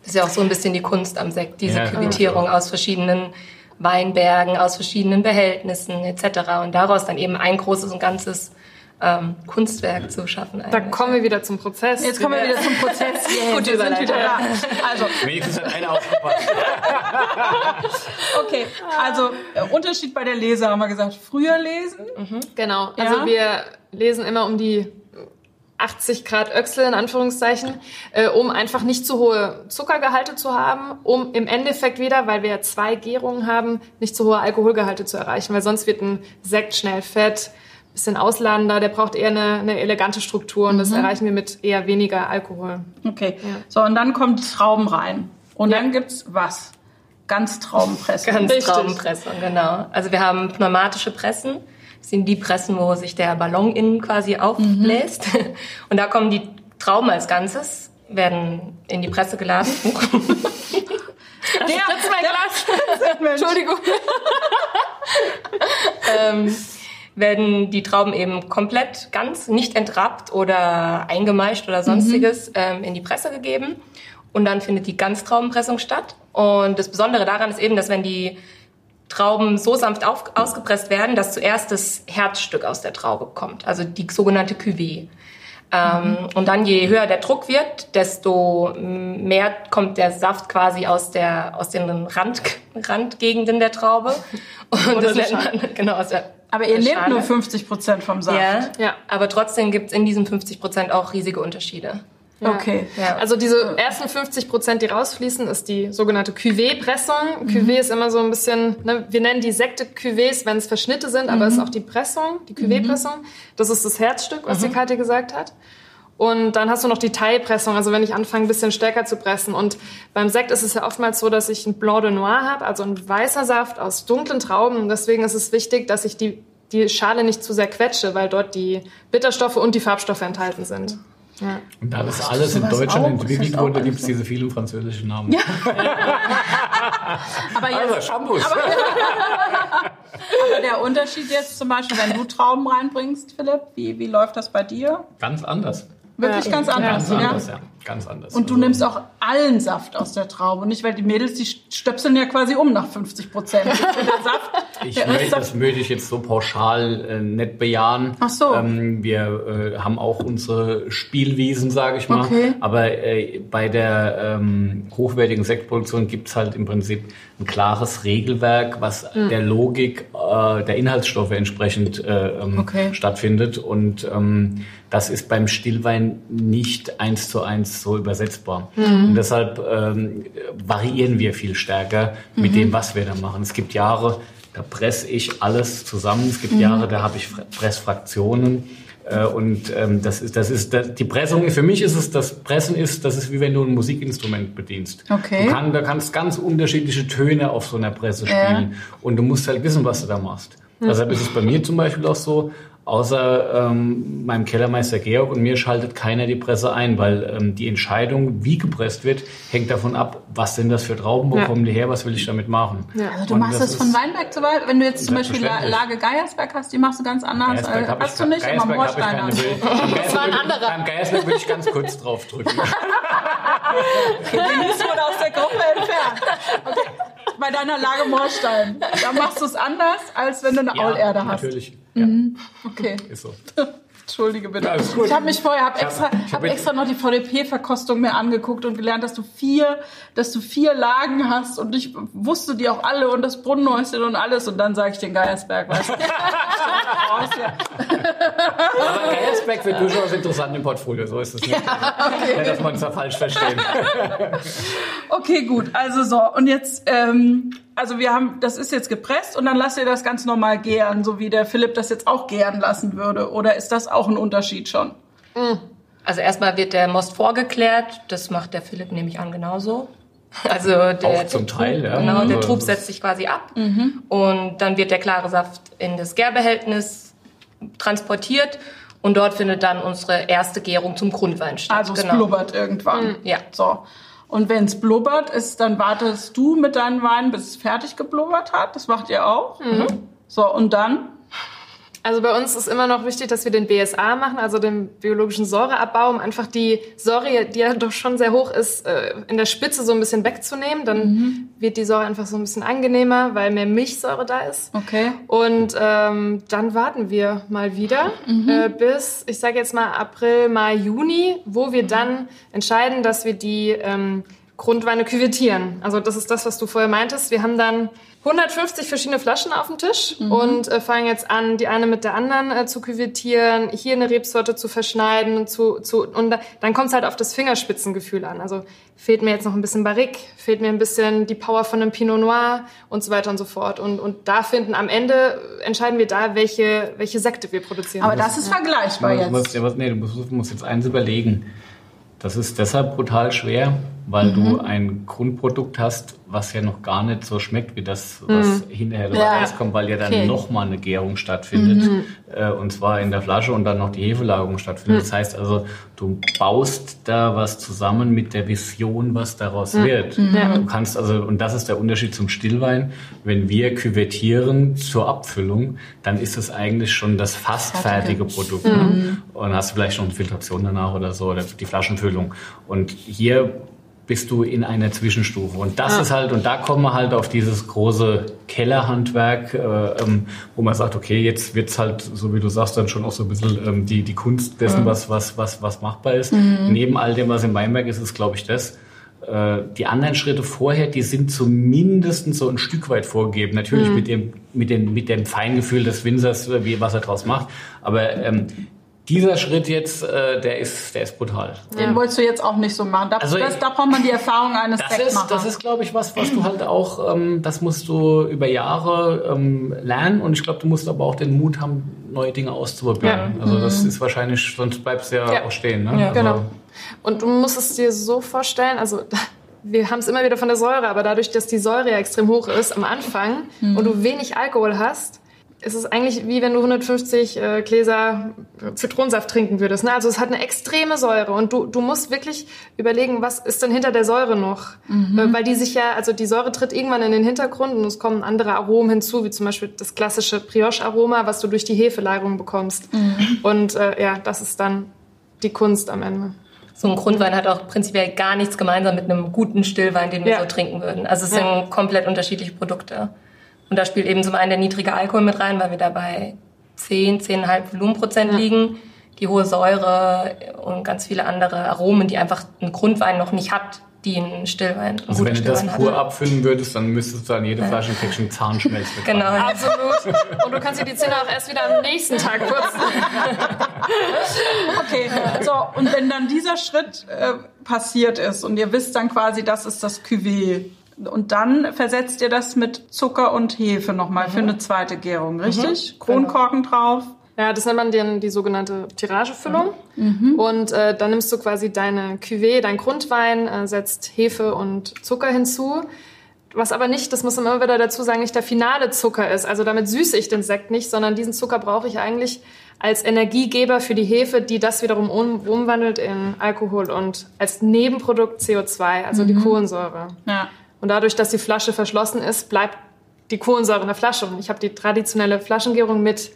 Das ist ja auch so ein bisschen die Kunst am Sekt, diese Ja, Küvitierung genau. aus verschiedenen Weinbergen, aus verschiedenen Behältnissen etc. Und daraus dann eben ein großes und ganzes ähm, Kunstwerk zu schaffen. da kommen wir wieder zum Prozess. Jetzt kommen wir wieder zum Prozess. Yeah, Gute wir sind wieder da. Also, Wenigstens hat einer aufgepasst. okay. Also, äh, Unterschied bei der Lese haben wir gesagt. Früher lesen. Genau. Also Ja. wir lesen immer um die 80 Grad Öchsel in Anführungszeichen, äh, um einfach nicht zu hohe Zuckergehalte zu haben, um im Endeffekt wieder, weil wir ja zwei Gärungen haben, nicht zu hohe Alkoholgehalte zu erreichen, weil sonst wird ein Sekt schnell fett, bisschen ausladender, der braucht eher eine, eine elegante Struktur und das erreichen wir mit eher weniger Alkohol. Okay. So, und dann kommt Trauben rein. Und dann gibt's was? Ganz Traubenpresse. Ganz Richtig. Traubenpressung, genau. Also wir haben pneumatische Pressen. Das sind die Pressen, wo sich der Ballon innen quasi aufbläst. Und da kommen die Trauben als Ganzes, werden in die Presse geladen. Der, Glas. Entschuldigung. ähm, werden die Trauben eben komplett ganz nicht entrappt oder eingemeischt oder sonstiges ähm, in die Presse gegeben. Und dann findet die Ganztraubenpressung statt. Und das Besondere daran ist eben, dass wenn die Trauben so sanft auf, ausgepresst werden, dass zuerst das Herzstück aus der Traube kommt, also die sogenannte Cuvée. Ähm, und dann, je höher der Druck wird, desto mehr kommt der Saft quasi aus, der, aus den Rand, Randgegenden der Traube. Und Oder das nennt man, genau, aus der aber ihr nehmt nur 50 Prozent vom Saft. Ja, Ja. aber trotzdem gibt's in diesen 50 Prozent auch riesige Unterschiede. Ja. Okay. Ja. Also diese ersten 50 Prozent, die rausfließen, ist die sogenannte Cuvée-Pressung. Cuvée ist immer so ein bisschen, ne, wir nennen die Sekte Cuvées, wenn es Verschnitte sind, aber es ist auch die Pressung, die Cuvée-Pressung. Das ist das Herzstück, was die Karte gesagt hat. Und dann hast du noch die Teilpressung, also wenn ich anfange, ein bisschen stärker zu pressen. Und beim Sekt ist es ja oftmals so, dass ich ein Blanc de Noir habe, also ein weißer Saft aus dunklen Trauben. Und deswegen ist es wichtig, dass ich die, die Schale nicht zu sehr quetsche, weil dort die Bitterstoffe und die Farbstoffe enthalten sind. Ja. Und da das alles in Deutschland entwickelt wurde, alles gibt es diese vielen französischen Namen. Aber, jetzt, Also, Shampoos. aber der Unterschied jetzt zum Beispiel, wenn du Trauben reinbringst, Philipp, wie, wie läuft das bei dir? Ganz anders. Wirklich Ja. ganz anders, Ganz ja? anders, ja. Ganz anders. Und du Also- nimmst auch allen Saft aus der Traube, nicht? Weil die Mädels, die stöpseln ja quasi um nach 50 Prozent. Ich möchte, das möchte ich jetzt so pauschal äh, nicht bejahen. Ach so. Ähm, wir äh, haben auch unsere Spielwiesen, sage ich mal. Okay. Aber äh, bei der ähm, hochwertigen Sektproduktion gibt's halt im Prinzip ein klares Regelwerk, was Hm. der Logik äh, der Inhaltsstoffe entsprechend äh, ähm, Okay. stattfindet. Und ähm, das ist beim Stillwein nicht eins zu eins so übersetzbar. Mhm. Und deshalb ähm, variieren wir viel stärker mit Mhm. dem, was wir da machen. Es gibt Jahre, da presse ich alles zusammen. Es gibt Mhm. Jahre, da habe ich Fra- Pressfraktionen. Äh, Und ähm, das ist, das ist, das, die Pressung, für mich ist es, das Pressen ist, das ist wie wenn du ein Musikinstrument bedienst. Okay. Du kann, da kannst ganz unterschiedliche Töne auf so einer Presse spielen. Und du musst halt wissen, was du da machst. Deshalb ist es bei mir zum Beispiel auch so, außer ähm, meinem Kellermeister Georg und mir schaltet keiner die Presse ein, weil ähm, die Entscheidung, wie gepresst wird, hängt davon ab, was sind das für Trauben, wo Ja. kommen die her, was will ich damit machen. Ja. Also du Und machst das, von ist- Weinberg zu Weinberg. Wenn du jetzt zum Beispiel. Lage Geiersberg hast, die machst du ganz anders. Geiersberg Äh, ich hast du ke- nicht? Immer Geiersberg ich du. Bild. Beim Geiersberg war ein würde- anderer. Beim Geiersberg würde ich ganz kurz drauf drücken. Dennis wurde aus der Gruppe entfernt. Okay. Bei deiner Lage Moorstein. Da machst du es anders, als wenn du eine Aulerde hast. natürlich. Okay. Ja, ist so. Entschuldige bitte. Ja, ich habe mich vorher, habe Ich hab- extra, ich hab hab extra noch die VDP-Verkostung mir angeguckt und gelernt, dass du vier, dass du vier Lagen hast und ich wusste die auch alle und das Brunnenhäuschen und alles und dann sage ich den Geiersberg, weißt du. Aber Geiersberg wird durchaus interessant im Portfolio, so ist es nicht. Ja, dass man es da falsch versteht. Okay, gut. Also so und jetzt, ähm, also wir haben, das ist jetzt gepresst und dann lasst ihr das ganz normal gären, so wie der Philipp das jetzt auch gären lassen würde. Oder ist das auch ein Unterschied schon? Also erstmal wird der Most vorgeklärt. Das macht der Philipp nämlich an genauso. Also der, Auch zum der Teil, Trub, ja. Genau, der Also Trub setzt sich quasi ab und dann wird der klare Saft in das Gärbehältnis transportiert und dort findet dann unsere erste Gärung zum Grundwein statt. Also es genau. blubbert irgendwann. Ja. So. Und wenn es blubbert ist, dann wartest du mit deinem Wein, bis es fertig geblubbert hat. Das macht ihr auch. So, und dann? Also bei uns ist immer noch wichtig, dass wir den BSA machen, also den biologischen Säureabbau, um einfach die Säure, die ja doch schon sehr hoch ist, äh, in der Spitze so ein bisschen wegzunehmen. Dann wird die Säure einfach so ein bisschen angenehmer, weil mehr Milchsäure da ist. Okay. Und ähm, dann warten wir mal wieder äh, bis, ich sage jetzt mal April, Mai, Juni, wo wir dann entscheiden, dass wir die ähm, Grundweine küvettieren. Also das ist das, was du vorher meintest. Wir haben dann 150 verschiedene Flaschen auf dem Tisch und äh, fangen jetzt an, die eine mit der anderen äh, zu küvettieren, hier eine Rebsorte zu verschneiden zu, zu, und da, dann kommt es halt auf das Fingerspitzengefühl an. Also fehlt mir jetzt noch ein bisschen Barrique, fehlt mir ein bisschen die Power von einem Pinot Noir und so weiter und so fort. Und, und da finden am Ende, entscheiden wir da, welche, welche Sekte wir produzieren. Aber das ist vergleichbar Du jetzt. musst, ja, was, nee, du musst, du musst jetzt eins überlegen. Das ist deshalb brutal schwer, weil Mhm. du ein Grundprodukt hast, was ja noch gar nicht so schmeckt wie das, was hinterher dabei Mhm. Ja. rauskommt, weil ja dann Okay. Mhm. nochmal eine Gärung stattfindet. Äh, und zwar in der Flasche und dann noch die Hefelagerung stattfindet. Das heißt also, du baust da was zusammen mit der Vision, was daraus wird. Du kannst also, und das ist der Unterschied zum Stillwein, wenn wir küvettieren zur Abfüllung, dann ist es eigentlich schon das fast fertige Produkt. Ne? Und hast vielleicht noch eine Filtration danach oder so, oder die Flaschenfüllung. Und hier bist du in einer Zwischenstufe. Und das ist halt, und da kommen wir halt auf dieses große Kellerhandwerk, äh, ähm, wo man sagt, okay, jetzt wird's halt, so wie du sagst, dann schon auch so ein bisschen ähm, die, die Kunst dessen, was, was, was, was machbar ist. Neben all dem, was im Weinberg ist, ist, glaube ich, das. Äh, Die anderen Schritte vorher, die sind zumindest so ein Stück weit vorgegeben. Natürlich mit dem, mit dem, mit dem Feingefühl des Winzers, äh, wie, was er draus macht. Aber ähm, dieser Schritt jetzt, äh, der ist, der ist brutal. Den wolltest du jetzt auch nicht so machen. Da, Also das, ich- da braucht man die Erfahrung eines Das ist, das ist, glaube ich, was, was du halt auch, ähm, das musst du über Jahre ähm, lernen und ich glaube, du musst aber auch den Mut haben, neue Dinge auszuprobieren. Also das ist wahrscheinlich, sonst bleibst du ja, Ja. auch stehen. Ne? Ja, also, Genau. Und du musst es dir so vorstellen, also wir haben es immer wieder von der Säure, aber dadurch, dass die Säure ja extrem hoch ist am Anfang und du wenig Alkohol hast, ist es eigentlich wie wenn du 150 äh, Gläser Zitronensaft trinken würdest. Ne? Also es hat eine extreme Säure und du, du musst wirklich überlegen, was ist denn hinter der Säure noch? Äh, weil die sich ja, also die Säure tritt irgendwann in den Hintergrund und es kommen andere Aromen hinzu, wie zum Beispiel das klassische Brioche-Aroma, was du durch die Hefelagerung bekommst. Und äh, ja, das ist dann die Kunst am Ende. so ein Grundwein hat auch prinzipiell gar nichts gemeinsam mit einem guten Stillwein, den wir Ja. so trinken würden. Also es Ja. sind komplett unterschiedliche Produkte. Und da spielt eben zum einen der niedrige Alkohol mit rein, weil wir dabei 10, 10,5 Volumenprozent Ja. liegen. Die hohe Säure und ganz viele andere Aromen, die einfach ein Grundwein noch nicht hat, die ein Stillwein, ein Also wenn guter du das Stillwein pur hat. abfüllen würdest, dann müsstest du an jede Flasche ein Päckchen Zahnschmelz mit Genau. Absolut. Und du kannst dir die Zähne auch erst wieder am nächsten Tag putzen. Okay, so, und wenn dann dieser Schritt äh, passiert ist und ihr wisst dann quasi, das ist das Cuvée, und dann versetzt ihr das mit Zucker und Hefe nochmal für eine zweite Gärung, richtig? Kronkorken drauf. Ja, das nennt man dann die sogenannte Tiragefüllung. Und äh, dann nimmst du quasi deine Cuvée, dein Grundwein, äh, setzt Hefe und Zucker hinzu. Was aber nicht, das muss man immer wieder dazu sagen, nicht der finale Zucker ist. Also damit süße ich den Sekt nicht, sondern diesen Zucker brauche ich eigentlich als Energiegeber für die Hefe, die das wiederum um, umwandelt in Alkohol und als Nebenprodukt CO2, also die Kohlensäure. Ja. Und dadurch, dass die Flasche verschlossen ist, bleibt die Kohlensäure in der Flasche. Und ich habe die traditionelle Flaschengärung mit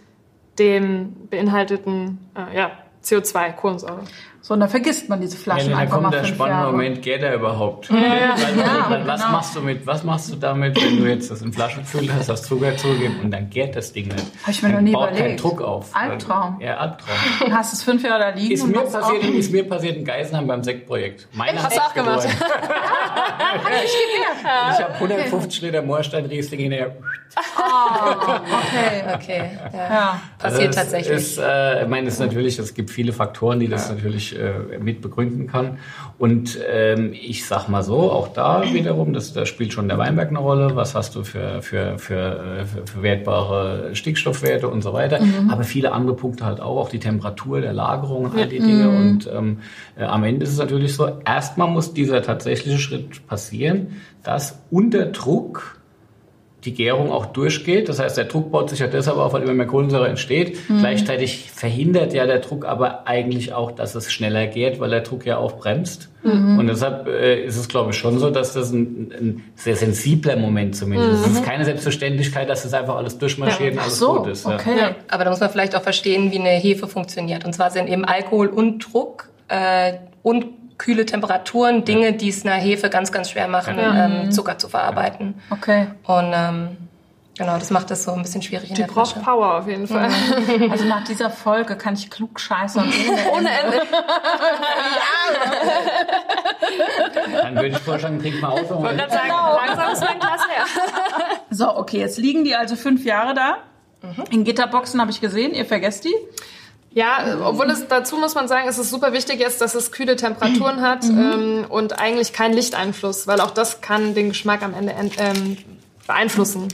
dem beinhalteten äh, ja, CO2, Kohlensäure. So, und dann vergisst man diese Ja, Flaschen dann einfach kommt mal der spannende Jahre. Moment, geht er überhaupt? Weil, weil, was genau. machst du mit, was machst du damit, wenn du jetzt das in Flaschen gefüllt hast, hast Zucker zugegeben und dann gärt das Ding nicht? Hab ich mir dann noch nie baut keinen überlegt. Druck auf. Albtraum. Ja, Albtraum. Dann hast du es fünf Jahre da liegen Ist und mir, passiert, auch- ist mir passiert in Geisenheim beim Sektprojekt. Meiner Hast du auch gemacht? Ich habe 150 Liter Moorstein Riesling hinterher. Okay, okay. Ja. Ja. Passiert Also es tatsächlich. Ist, äh, ich meine, es ist natürlich, es gibt viele Faktoren, die das natürlich äh, mit begründen kann. Und ähm, ich sag mal so, auch da wiederum, das, da spielt schon der Weinberg eine Rolle. Was hast du für, für, für, äh, für, wertbare Stickstoffwerte und so weiter. Aber viele andere Punkte halt auch, auch die Temperatur der Lagerung, all die Dinge. Und ähm, äh, am Ende ist es natürlich so, erstmal muss dieser tatsächliche Schritt passieren, dass unter Druck die Gärung auch durchgeht. Das heißt, der Druck baut sich ja deshalb auf, weil immer mehr Kohlensäure entsteht. Gleichzeitig verhindert ja der Druck aber eigentlich auch, dass es schneller gärt, weil der Druck ja aufbremst. Und deshalb äh, ist es, glaube ich, schon so, dass das ein, ein sehr sensibler Moment zumindest ist. Es ist keine Selbstverständlichkeit, dass das einfach alles durchmarschiert und Ach alles so, gut ist. Ja. okay. Aber da muss man vielleicht auch verstehen, wie eine Hefe funktioniert. Und zwar sind eben Alkohol und Druck äh, und kühle Temperaturen Dinge, die es einer Hefe ganz, ganz schwer machen, ähm, Zucker zu verarbeiten. Okay. Und ähm, genau, das macht das so ein bisschen schwierig in Die der braucht Flasche. Power auf jeden Fall. Also nach dieser Folge kann ich klug scheißen und Ohne Ende. Dann würde ich vorschlagen, trink mal aus. Ich wollte gerade sagen, langsam ist mein Glas leer. So, okay, jetzt liegen die also fünf Jahre da. In Gitterboxen habe ich gesehen, ihr vergesst die. Ja, obwohl es dazu muss man sagen, es ist super wichtig jetzt, dass es kühle Temperaturen hat ähm, und eigentlich keinen Lichteinfluss, weil auch das kann den Geschmack am Ende ähm, beeinflussen.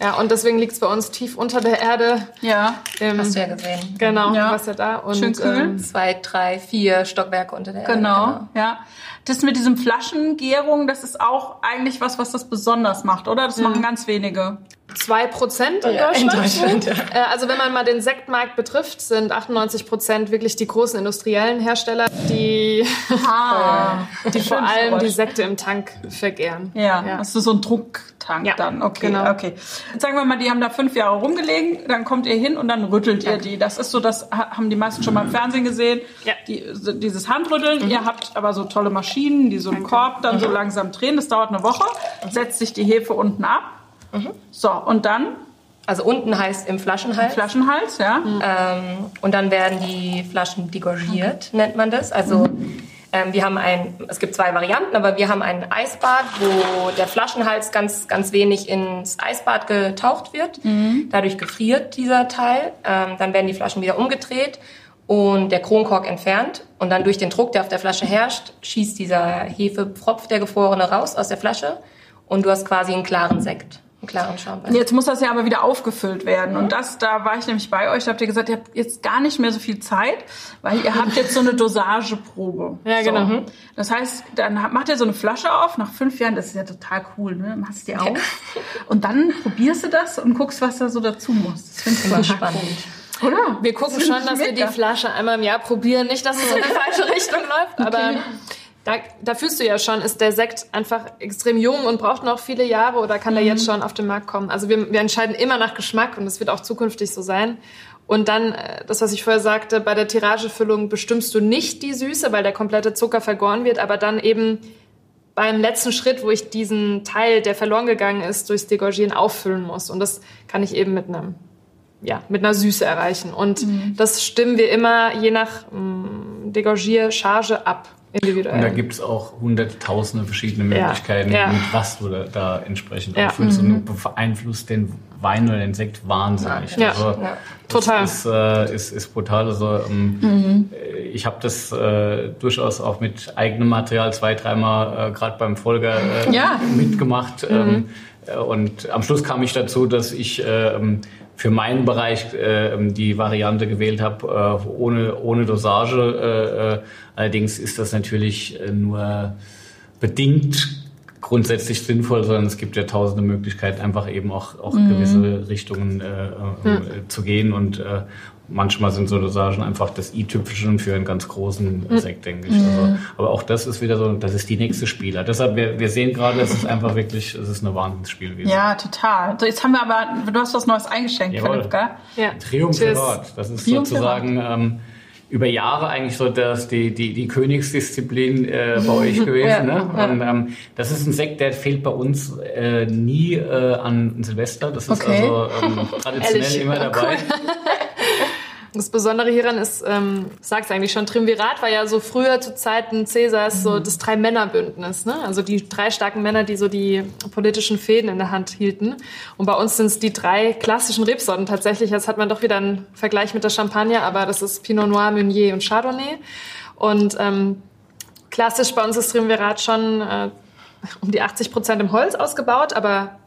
Ja, und deswegen liegt es bei uns tief unter der Erde. Ja. Im, Hast du ja gesehen. Genau, Ja. was ja da. Und, Schön kühl. Ähm, Zwei, drei, vier Stockwerke unter der Erde. Genau, ja. Das mit diesem Flaschengärung, das ist auch eigentlich was, was das besonders macht, oder? Das machen ganz wenige. Zwei Prozent in Ja, in Deutschland. Deutschland, ja. Äh, Also wenn man mal den Sektmarkt betrifft, sind 98 Prozent wirklich die großen industriellen Hersteller, die, Ah, die vor allem die. Sekte im Tank vergären. Ja, Ja. hast du so einen Drucktank Ja, dann. Okay, genau. okay. Jetzt sagen wir mal, die haben da fünf Jahre rumgelegen, dann kommt ihr hin und dann rüttelt ihr die. Das ist so, das ha- haben die meisten schon mal im Fernsehen gesehen. Ja. Die, so dieses Handrütteln. Ihr habt aber so tolle Maschinen, die so einen Korb dann so langsam drehen. Das dauert eine Woche. Setzt sich die Hefe unten ab. So, und dann Also unten heißt im Flaschenhals. Flaschenhals, ja. Ähm, und dann werden die Flaschen degorgiert, nennt man das. Also ähm, wir haben ein, es gibt zwei Varianten, aber wir haben ein Eisbad, wo der Flaschenhals ganz, ganz wenig ins Eisbad getaucht wird. Dadurch gefriert dieser Teil. Ähm, dann werden die Flaschen wieder umgedreht und der Kronkork entfernt. Und dann durch den Druck, der auf der Flasche herrscht, schießt dieser Hefepfropf, der gefrorene, raus aus der Flasche. Und du hast quasi einen klaren Sekt, klaren Schaumwein. Jetzt muss das ja aber wieder aufgefüllt werden. Und das, da war ich nämlich bei euch, da habt ihr gesagt, ihr habt jetzt gar nicht mehr so viel Zeit, weil ihr habt jetzt so eine Dosageprobe. Ja, genau. So. Das heißt, dann macht ihr so eine Flasche auf, nach fünf Jahren, das ist ja total cool, ne? Machst die auf. Und dann probierst du das und guckst, was da so dazu muss. Das finde ich Immer spannend. cool. Oder? Wir gucken Das schon, dass wir die. Flasche einmal im Jahr probieren. Nicht, dass es in die falsche Richtung läuft, aber da, da fühlst du ja schon, ist der Sekt einfach extrem jung und braucht noch viele Jahre oder kann der jetzt schon auf den Markt kommen? Also wir, wir entscheiden immer nach Geschmack und das wird auch zukünftig so sein. Und dann, äh, das, was ich vorher sagte, bei der Tiragefüllung bestimmst du nicht die Süße, weil der komplette Zucker vergoren wird, aber dann eben beim letzten Schritt, wo ich diesen Teil, der verloren gegangen ist, durchs Degorgieren auffüllen muss. Und das kann ich eben mit einem ja, mit einer Süße erreichen. Und mhm. das stimmen wir immer je nach mm, Degorgier-Charge ab. Individuell. Und da gibt es auch hunderttausende verschiedene Möglichkeiten, ja. Ja. mit was du da, da entsprechend Ja. auffüllst. Mhm. Und beeinflusst den Wein oder den Sekt wahnsinnig. Ja. Also, Ja. das Total. Ist, äh, ist, ist brutal. Also, ähm, Mhm. äh, Ich habe das äh, durchaus auch mit eigenem Material zwei, dreimal äh, gerade beim Volker äh, mitgemacht. Ähm, äh, und am Schluss kam ich dazu, dass ich ähm, für meinen Bereich äh, die Variante gewählt habe, äh, ohne, ohne Dosage. Äh, äh, allerdings ist das natürlich äh, nur bedingt grundsätzlich sinnvoll, sondern es gibt ja tausende Möglichkeiten, einfach eben auch, auch gewisse Richtungen äh, äh, zu gehen. Und äh, manchmal sind so Dosagen einfach das i-Tüpfelchen für einen ganz großen Sekt, denke ich. Also, aber auch das ist wieder so, das ist die nächste Spieler. Deshalb, wir, wir sehen gerade, es ist einfach wirklich, es ist eine Wahnsinnsspiel gewesen. Ja, total. So, jetzt haben wir aber, du hast was Neues eingeschenkt, Jawohl. Philipp, gell? Ja. Triumvirat. Das ist sozusagen ähm, über Jahre eigentlich so das, die, die, die Königsdisziplin äh, bei euch gewesen. Ja, ne? ja. Und ähm, das ist ein Sekt, der fehlt bei uns äh, nie äh, an Silvester. Das ist Okay. also ähm, traditionell immer dabei. Das Besondere hieran ist, ähm, sag's eigentlich schon, Triumvirat war ja so früher zu Zeiten Cäsars so das Drei-Männer-Bündnis, ne? Also die drei starken Männer, die so die politischen Fäden in der Hand hielten. Und bei uns sind es die drei klassischen Rebsorten tatsächlich. Jetzt hat man doch wieder einen Vergleich mit der Champagner, aber das ist Pinot Noir, Meunier und Chardonnay. Und ähm, klassisch bei uns ist Triumvirat schon äh, um die 80 Prozent im Holz ausgebaut, aber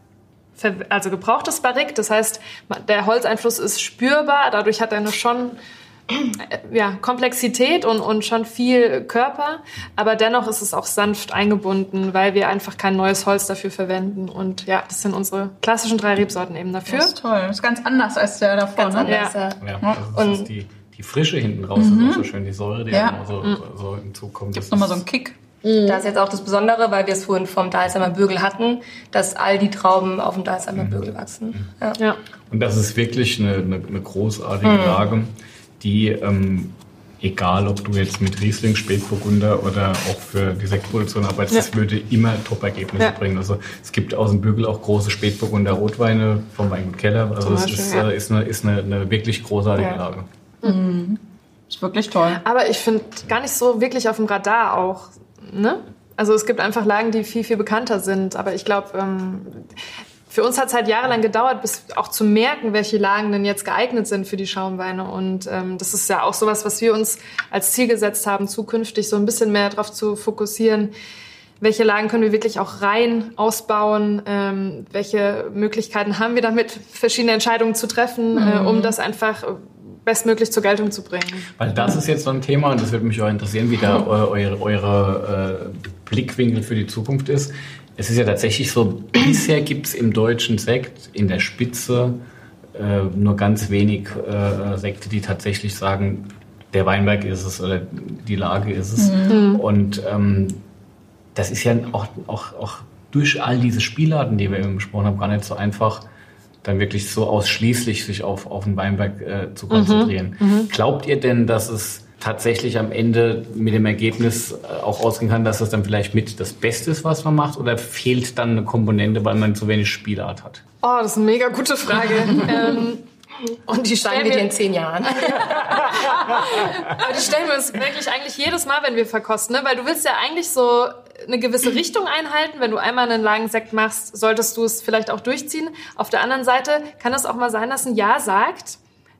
also gebrauchtes Barrique. Das heißt, der Holzeinfluss ist spürbar. Dadurch hat er eine schon äh, ja, Komplexität und, und schon viel Körper. Aber dennoch ist es auch sanft eingebunden, weil wir einfach kein neues Holz dafür verwenden. Und ja, das sind unsere klassischen drei Rebsorten eben dafür. Das ist toll. Das ist ganz anders als der davor, Ganz ne? anders. Ja. Ja. Ja, das ist, Und- die, die Frische hinten raus ist auch so schön, die Säure, die Ja. immer so, so im Zug kommt. Das Gibt's nochmal so ist- einen Kick. Da ist jetzt auch das Besondere, weil wir es vorhin vom Dalsheimer Bürgel hatten, dass all die Trauben auf dem Dalsheimer Bürgel wachsen. Ja. Ja. Und das ist wirklich eine, eine, eine großartige Lage, die, ähm, egal ob du jetzt mit Riesling, Spätburgunder oder auch für die Sektproduktion arbeitest, das würde immer Top-Ergebnisse Ja. bringen. Also es gibt aus dem Bügel auch große Spätburgunder Rotweine vom Weingut Keller. Also Zum es Beispiel, ist, ja. äh, ist, eine, ist eine, eine wirklich großartige Ja. Lage. Ist wirklich toll. Aber ich finde gar nicht so wirklich auf dem Radar auch. Ne? Also es gibt einfach Lagen, die viel, viel bekannter sind. Aber ich glaube, ähm, für uns hat es halt jahrelang gedauert, bis auch zu merken, welche Lagen denn jetzt geeignet sind für die Schaumweine. Und ähm, das ist ja auch sowas, was wir uns als Ziel gesetzt haben, zukünftig so ein bisschen mehr darauf zu fokussieren. Welche Lagen können wir wirklich auch rein ausbauen? Ähm, welche Möglichkeiten haben wir damit, verschiedene Entscheidungen zu treffen, äh, um das einfach bestmöglich zur Geltung zu bringen? Weil das ist jetzt so ein Thema und das würde mich auch interessieren, wie da eu- eure, eure äh, Blickwinkel für die Zukunft ist. Es ist ja tatsächlich so, bisher gibt es im deutschen Sekt in der Spitze äh, nur ganz wenig äh, Sekte, die tatsächlich sagen, der Weinberg ist es oder die Lage ist es. Und ähm, das ist ja auch, auch, auch durch all diese Spielarten, die wir eben besprochen haben, gar nicht so einfach, dann wirklich so ausschließlich sich auf, auf den Weinberg äh, zu konzentrieren. Glaubt ihr denn, dass es tatsächlich am Ende mit dem Ergebnis äh, auch ausgehen kann, dass das dann vielleicht mit das Beste ist, was man macht, oder fehlt dann eine Komponente, weil man zu wenig Spielart hat? Oh, das ist eine mega gute Frage. ähm, und die stellen wir dir in zehn Jahren. aber die stellen wir uns wirklich eigentlich jedes Mal, wenn wir verkosten, ne? weil du willst ja eigentlich so eine gewisse Richtung einhalten. Wenn du einmal einen langen Sekt machst, solltest du es vielleicht auch durchziehen. Auf der anderen Seite kann es auch mal sein, dass ein Ja sagt,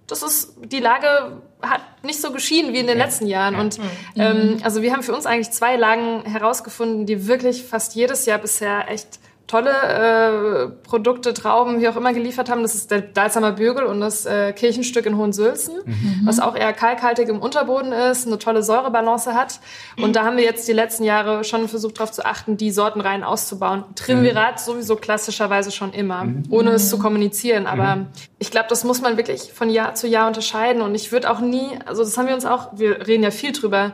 das ist, die Lage hat nicht so geschieden wie in den letzten Jahren. Und ähm, also wir haben für uns eigentlich zwei Lagen herausgefunden, die wirklich fast jedes Jahr bisher echt tolle äh, Produkte, Trauben, wie auch immer geliefert haben. Das ist der Dalsheimer Bürgel und das äh, Kirchenstück in Hohensülzen, was auch eher kalkhaltig im Unterboden ist, eine tolle Säurebalance hat. Und da haben wir jetzt die letzten Jahre schon versucht, darauf zu achten, die Sortenreihen auszubauen. Triumvirat sowieso klassischerweise schon immer, ohne es zu kommunizieren. Aber ich glaube, das muss man wirklich von Jahr zu Jahr unterscheiden. Und ich würde auch nie, also das haben wir uns auch, wir reden ja viel drüber,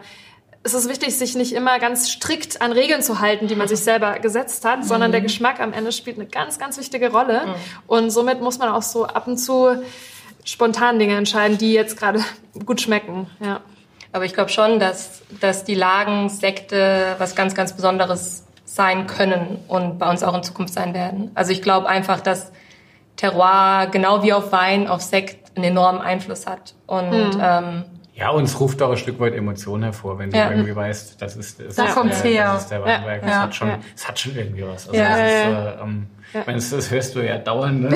es ist wichtig, sich nicht immer ganz strikt an Regeln zu halten, die man sich selber gesetzt hat, sondern der Geschmack am Ende spielt eine ganz, ganz wichtige Rolle. Und somit muss man auch so ab und zu spontan Dinge entscheiden, die jetzt gerade gut schmecken. Ja. Aber ich glaube schon, dass, dass die Lagensekte was ganz, ganz Besonderes sein können und bei uns auch in Zukunft sein werden. Also ich glaube einfach, dass Terroir genau wie auf Wein, auf Sekt einen enormen Einfluss hat. Und mhm. ähm, ja, uns ruft auch ein Stück weit Emotionen hervor, wenn du ja. irgendwie weißt, das ist, das da ist, kommt's der, her. Das ist der Weinberg. Ja. Das, hat schon, das hat schon irgendwie was. Also ja. das, ist, äh, ähm, ja. Meinst, das hörst du ja dauernd. Ne?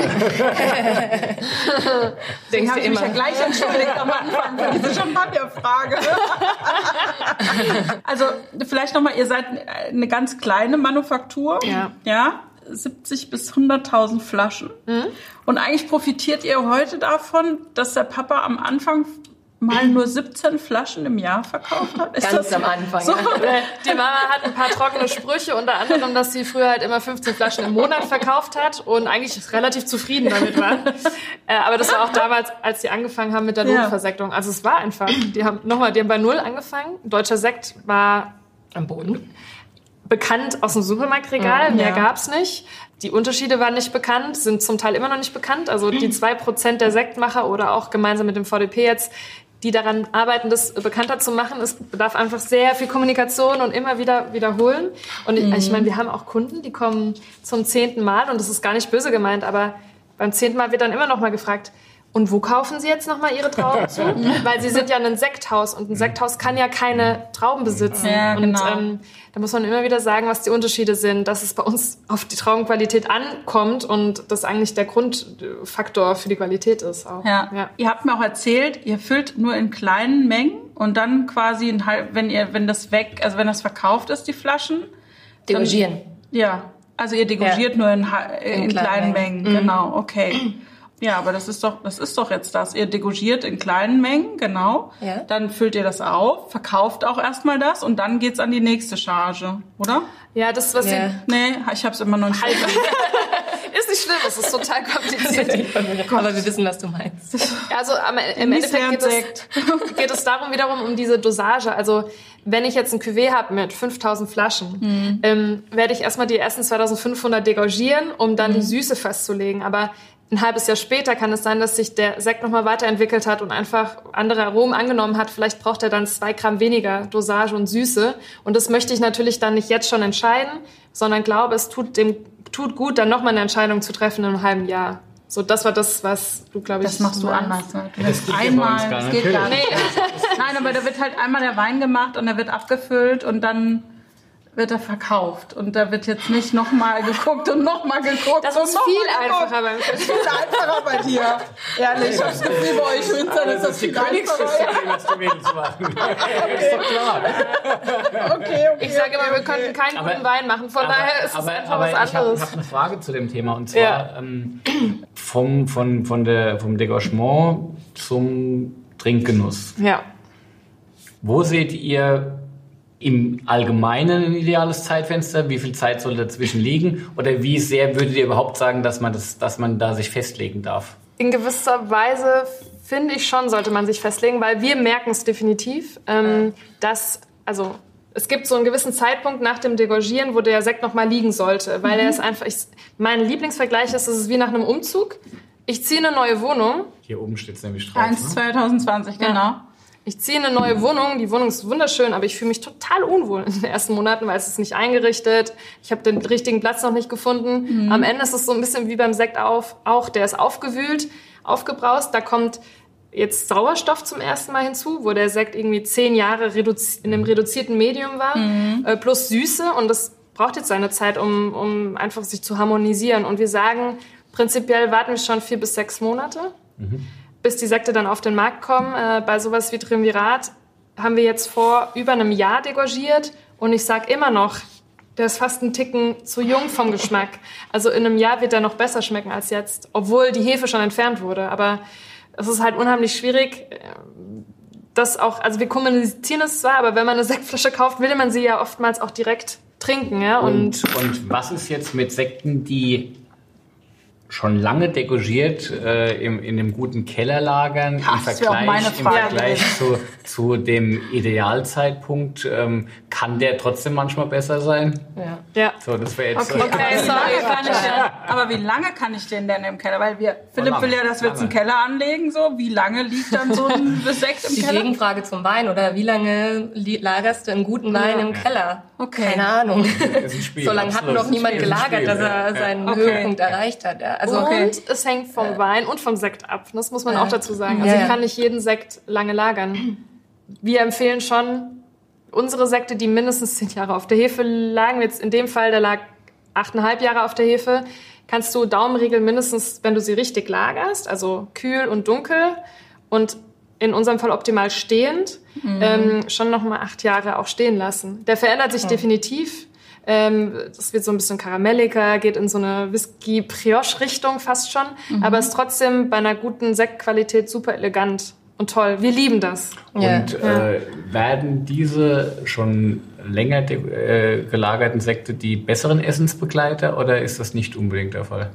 Deswegen habe ich mich ja gleich entschuldigt am Anfang für diese Champagnerfrage. also vielleicht nochmal, ihr seid eine ganz kleine Manufaktur. Ja. ja? 70 bis 100.000 Flaschen. Mhm. Und eigentlich profitiert ihr heute davon, dass der Papa am Anfang mal nur 17 Flaschen im Jahr verkauft hat? Ist Ganz am Anfang. So? Ja. Die Mama hat ein paar trockene Sprüche, unter anderem, dass sie früher halt immer 15 Flaschen im Monat verkauft hat und eigentlich relativ zufrieden damit war. Äh, aber das war auch damals, als sie angefangen haben mit der Lohnversektung. Also es war einfach, die haben nochmal, die haben bei Null angefangen. Deutscher Sekt war am Boden bekannt aus dem Supermarktregal, mehr ja. gab's nicht. Die Unterschiede waren nicht bekannt, sind zum Teil immer noch nicht bekannt. Also die zwei Prozent der Sektmacher oder auch gemeinsam mit dem VDP jetzt die daran arbeiten, das bekannter zu machen. Es bedarf einfach sehr viel Kommunikation und immer wieder wiederholen. Und ich, mhm. ich meine, wir haben auch Kunden, die kommen zum zehnten Mal und das ist gar nicht böse gemeint, aber beim zehnten Mal wird dann immer noch mal gefragt, und wo kaufen Sie jetzt nochmal Ihre Trauben zu? Weil Sie sind ja ein Sekthaus und ein Sekthaus kann ja keine Trauben besitzen. Ja, genau. Und ähm, da muss man immer wieder sagen, was die Unterschiede sind, dass es bei uns auf die Traubenqualität ankommt und das eigentlich der Grundfaktor für die Qualität ist. Auch. Ja. ja. Ihr habt mir auch erzählt, ihr füllt nur in kleinen Mengen und dann quasi, in halb, wenn ihr, wenn das weg, also wenn das verkauft ist, die Flaschen. Degorgieren. ja. Also ihr degorgiert ja. nur in, in, in kleinen, kleinen Mengen. Mengen. Mhm. Genau, okay. Ja, aber das ist doch, das ist doch jetzt das. Ihr degorgiert in kleinen Mengen, genau. Ja. Dann füllt ihr das auf, verkauft auch erstmal das und dann geht's an die nächste Charge, oder? Ja, das was ja. Sie, nee, ich hab's immer noch nicht. Halb. ist nicht schlimm, es ist total kompliziert. aber wir wissen, was du meinst. Also am, im Endeffekt geht es, geht es darum wiederum um diese Dosage. Also wenn ich jetzt ein Cuvée habe mit 5000 Flaschen, mhm. ähm, werde ich erstmal die ersten 2500 degorgieren, um dann mhm. die Süße festzulegen. Aber ein halbes Jahr später kann es sein, dass sich der Sekt nochmal weiterentwickelt hat und einfach andere Aromen angenommen hat. Vielleicht braucht er dann zwei Gramm weniger Dosage und Süße. Und das möchte ich natürlich dann nicht jetzt schon entscheiden, sondern glaube, es tut dem tut gut, dann nochmal eine Entscheidung zu treffen in einem halben Jahr. So, das war das, was du, glaube ich, Das machst du anders. Ne? Du das einmal, das geht gar nicht. Nee. Nein, aber da wird halt einmal der Wein gemacht und der wird abgefüllt und dann wird er verkauft und da wird jetzt nicht nochmal geguckt und nochmal geguckt. Das ist viel einfacher beim Fisch. Viel einfacher bei dir. Ehrlich, ich hab's Gefühl, bei euch Winzer das ist das die viel einfacher. was du willst machen. ist doch klar. Okay, okay. Ich sage immer, okay, wir könnten keinen aber, guten Wein machen, von aber, daher ist aber, es einfach aber was anderes. Ich habe hab eine Frage zu dem Thema und zwar Ja. ähm, vom, von, von der, vom Degorgement zum Trinkgenuss. Ja. Wo seht ihr im Allgemeinen ein ideales Zeitfenster? Wie viel Zeit soll dazwischen liegen? Oder wie sehr würdet ihr überhaupt sagen, dass man, das, dass man da sich festlegen darf? In gewisser Weise finde ich schon, sollte man sich festlegen, weil wir merken es definitiv, ähm, dass, also es gibt so einen gewissen Zeitpunkt nach dem Degorgieren, wo der Sekt noch mal liegen sollte, weil er ist einfach, ich, mein Lieblingsvergleich ist, es ist wie nach einem Umzug. Ich ziehe eine neue Wohnung, Hier oben steht es nämlich drauf. 1 ne? 2020, genau. Ich ziehe eine neue Wohnung, die Wohnung ist wunderschön, aber ich fühle mich total unwohl in den ersten Monaten, weil es ist nicht eingerichtet, ich habe den richtigen Platz noch nicht gefunden. Am Ende ist es so ein bisschen wie beim Sekt auf, auch, der ist aufgewühlt, aufgebraust, da kommt jetzt Sauerstoff zum ersten Mal hinzu, wo der Sekt irgendwie zehn Jahre in einem reduzierten Medium war, äh, plus Süße. Und das braucht jetzt seine Zeit, um, um einfach sich zu harmonisieren. Und wir sagen, prinzipiell warten wir schon vier bis sechs Monate, bis die Sekte dann auf den Markt kommen. Äh, bei sowas wie Triumvirat haben wir jetzt vor über einem Jahr degorgiert und ich sag immer noch, der ist fast ein Ticken zu jung vom Geschmack. Also in einem Jahr wird er noch besser schmecken als jetzt, obwohl die Hefe schon entfernt wurde. Aber es ist halt unheimlich schwierig, äh, das auch, also wir kommunizieren es zwar, aber wenn man eine Sektflasche kauft, will man sie ja oftmals auch direkt trinken, ja. Und, Und, und was ist jetzt mit Sekten, die schon lange degorgiert äh, im, in dem guten Kellerlagern Ja, im Vergleich, meine im Vergleich zu, zu dem Idealzeitpunkt. Ähm, kann der trotzdem manchmal besser sein? Ja. Ja. So, das wäre jetzt Okay. so. Okay, sorry. kann ich denn, aber wie lange kann ich den denn im Keller? Weil wir, Philipp lange, will ja, dass wir jetzt einen. Keller anlegen, so. Wie lange liegt dann so ein Sekt im Die Keller? Gegenfrage zum Wein, oder wie lange lagerst du einen guten Wein im Keller? Okay. Keine Ahnung. Spiel, so lange hat noch niemand gelagert, Spiel, dass ja. er Ja. seinen Okay. Höhepunkt erreicht hat. Ja. Also Und es hängt vom Wein und vom Sekt ab. Das muss man Ja. auch dazu sagen. Also Ja, ich kann nicht jeden Sekt lange lagern. Wir empfehlen schon unsere Sekte, die mindestens zehn Jahre auf der Hefe lagen. Jetzt in dem Fall, der lag achteinhalb Jahre auf der Hefe. Kannst du Daumenregel mindestens, wenn du sie richtig lagerst, also kühl und dunkel und in unserem Fall optimal stehend, ähm, schon noch mal acht Jahre auch stehen lassen. Der verändert sich definitiv. Ähm, das wird so ein bisschen karamelliger, geht in so eine Whisky-Brioche-Richtung fast schon, aber ist trotzdem bei einer guten Sektqualität super elegant und toll. Wir lieben das. Ja. Und äh, werden diese schon länger äh, gelagerten Sekte die besseren Essensbegleiter oder ist das nicht unbedingt der Fall?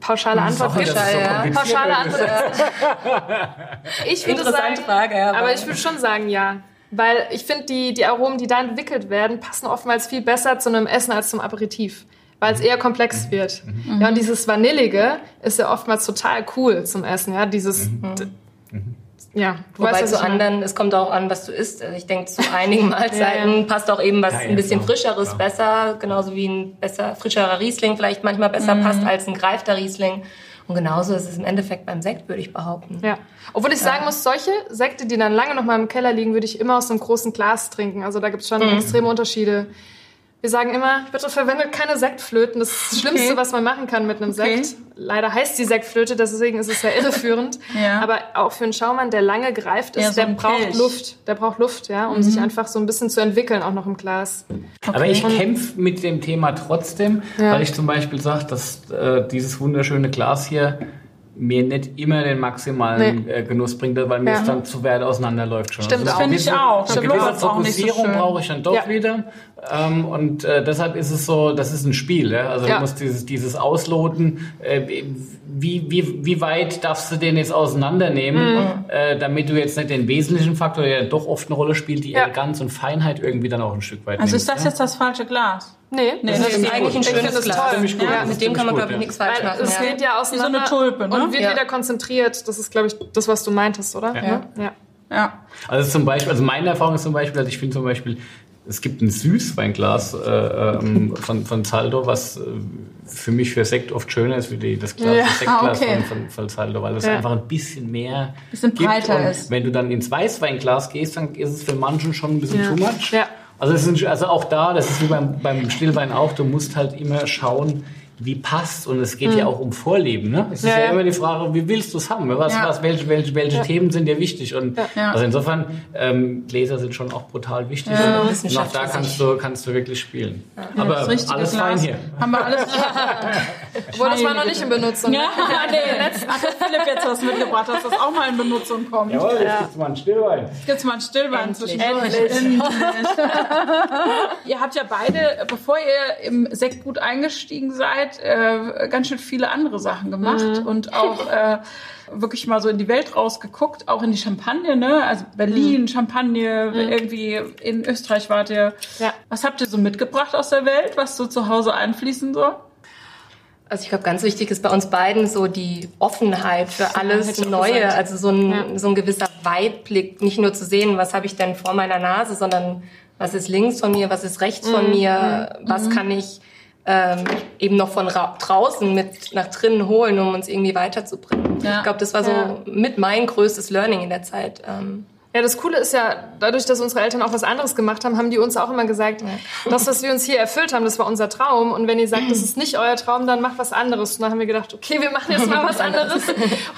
Pauschale Antwort Sorry, gibt so ja. Pauschale. Antwort. Ich würde sagen, Frage, ja, aber aber- ich würde schon sagen, ja. Weil ich finde, die, die Aromen, die da entwickelt werden, passen oftmals viel besser zu einem Essen als zum Aperitif. Weil es eher komplex wird. Ja, und dieses Vanillige ist ja oftmals total cool zum Essen. Ja, dieses, d- ja, du Wobei weißt, zu anderen, es kommt auch an, was du isst. Also ich denke, zu einigen Mahlzeiten Ja, ja. passt auch eben was Ja, ja, ein bisschen klar, frischeres klar. besser, genauso wie ein besser frischerer Riesling vielleicht manchmal besser Mhm. passt als ein gereifter Riesling. Und genauso ist es im Endeffekt beim Sekt, würde ich behaupten. Ja. Obwohl ich sagen muss, solche Sekte, die dann lange noch mal im Keller liegen, würde ich immer aus einem großen Glas trinken. Also da gibt es schon Mhm. extreme Unterschiede. Wir sagen immer, bitte verwendet keine Sektflöten. Das ist das Schlimmste, was man machen kann mit einem Okay. Sekt. Leider heißt die Sektflöte, deswegen ist es sehr irreführend. Ja. Aber auch für einen Schaumann, der lange gereift ist, Ja, so der braucht Kelch. Luft. Der braucht Luft, ja, um sich einfach so ein bisschen zu entwickeln, auch noch im Glas. Aber ich kämpfe mit dem Thema trotzdem, Ja. weil ich zum Beispiel sage, dass äh, dieses wunderschöne Glas hier mir nicht immer den maximalen Nee. äh, Genuss bringt, weil mir Ja. es dann zu weit auseinanderläuft schon. Stimmt eine auch. Finde ich auch. Eine Stimmt, gewisse Lorenz auch nicht so Fokussierung schön. brauche ich dann doch Ja. wieder. Ähm, und äh, deshalb ist es so, das ist ein Spiel. Ja? Also Ja. du musst dieses, dieses Ausloten, äh, wie, wie, wie weit darfst du den jetzt auseinandernehmen, Mhm. äh, damit du jetzt nicht den wesentlichen Faktor, der doch oft eine Rolle spielt, die Ja. Eleganz und Feinheit irgendwie dann auch ein Stück weit Also nimmst, ist das ja? jetzt das falsche Glas? Nee, Nee, das das ist eigentlich ein Ich finde schönes das Glas. toll. Gut. Ja, mit dem kann man, glaube ich, gut, nichts falsch Weil machen. es ja. geht ja auseinander Wie so eine Tulpe, ne? und wird Ja. wieder konzentriert. Das ist, glaube ich, das, was du meintest, oder? Ja. ja. Ja. Also zum Beispiel, also meine Erfahrung ist zum Beispiel, also ich finde zum Beispiel, es gibt ein Süßweinglas äh, ähm, von, von Zaldo, was äh, für mich für Sekt oft schöner ist wie die, das, Glas, Ja. das Sektglas okay. von, von, von Zaldo, weil es Ja. einfach ein bisschen mehr Bisschen gibt. breiter ist. Wenn du dann ins Weißweinglas gehst, dann ist es für manchen schon ein bisschen Ja. too much. Ja. Also, sind, also auch da, das ist wie beim, beim Stillwein auch, du musst halt immer schauen, wie passt und es geht ja auch um Vorlieben. Ne? Es ist Mhm. Ja, ja, ja. immer die Frage, wie willst du es haben? Was, Ja. was, welche welche, welche Themen sind dir wichtig? Und Ja. also insofern, ähm, Gläser sind schon auch brutal wichtig. Ja. Und auch da kannst du, kannst du wirklich spielen. Aber alles Glas. fein hier. Haben wir alles. Obwohl, das war noch nicht in Benutzung. ja, nee, jetzt hat Philipp jetzt was mitgebracht, dass das auch mal in Benutzung kommt. Jawohl, jetzt gibt's mal einen Stillwein. Jetzt gibt's mal einen Stillwein Endlich. zwischendurch. Endlich. ihr habt ja beide, bevor ihr im Sektgut eingestiegen seid, äh, ganz schön viele andere Sachen gemacht und auch äh, wirklich mal so in die Welt rausgeguckt, auch in die Champagne, ne? Also Berlin, Champagne, irgendwie in Österreich wart ihr. Ja. Was habt ihr so mitgebracht aus der Welt, was so zu Hause einfließen soll? Also ich glaube, ganz wichtig ist bei uns beiden so die Offenheit für alles auch Neue. gesagt. Also so ein, Ja. so ein gewisser Weitblick, nicht nur zu sehen, was habe ich denn vor meiner Nase, sondern was ist links von mir, was ist rechts Mhm. von mir, was kann ich ähm, eben noch von ra draußen mit nach drinnen holen, um uns irgendwie weiterzubringen. Ja. Ich glaube, das war so mit mein größtes Learning in der Zeit. Ähm, Ja, das Coole ist ja, dadurch, dass unsere Eltern auch was anderes gemacht haben, haben die uns auch immer gesagt, das, was wir uns hier erfüllt haben, das war unser Traum. Und wenn ihr sagt, das ist nicht euer Traum, dann macht was anderes. Und dann haben wir gedacht, okay, wir machen jetzt mal was anderes.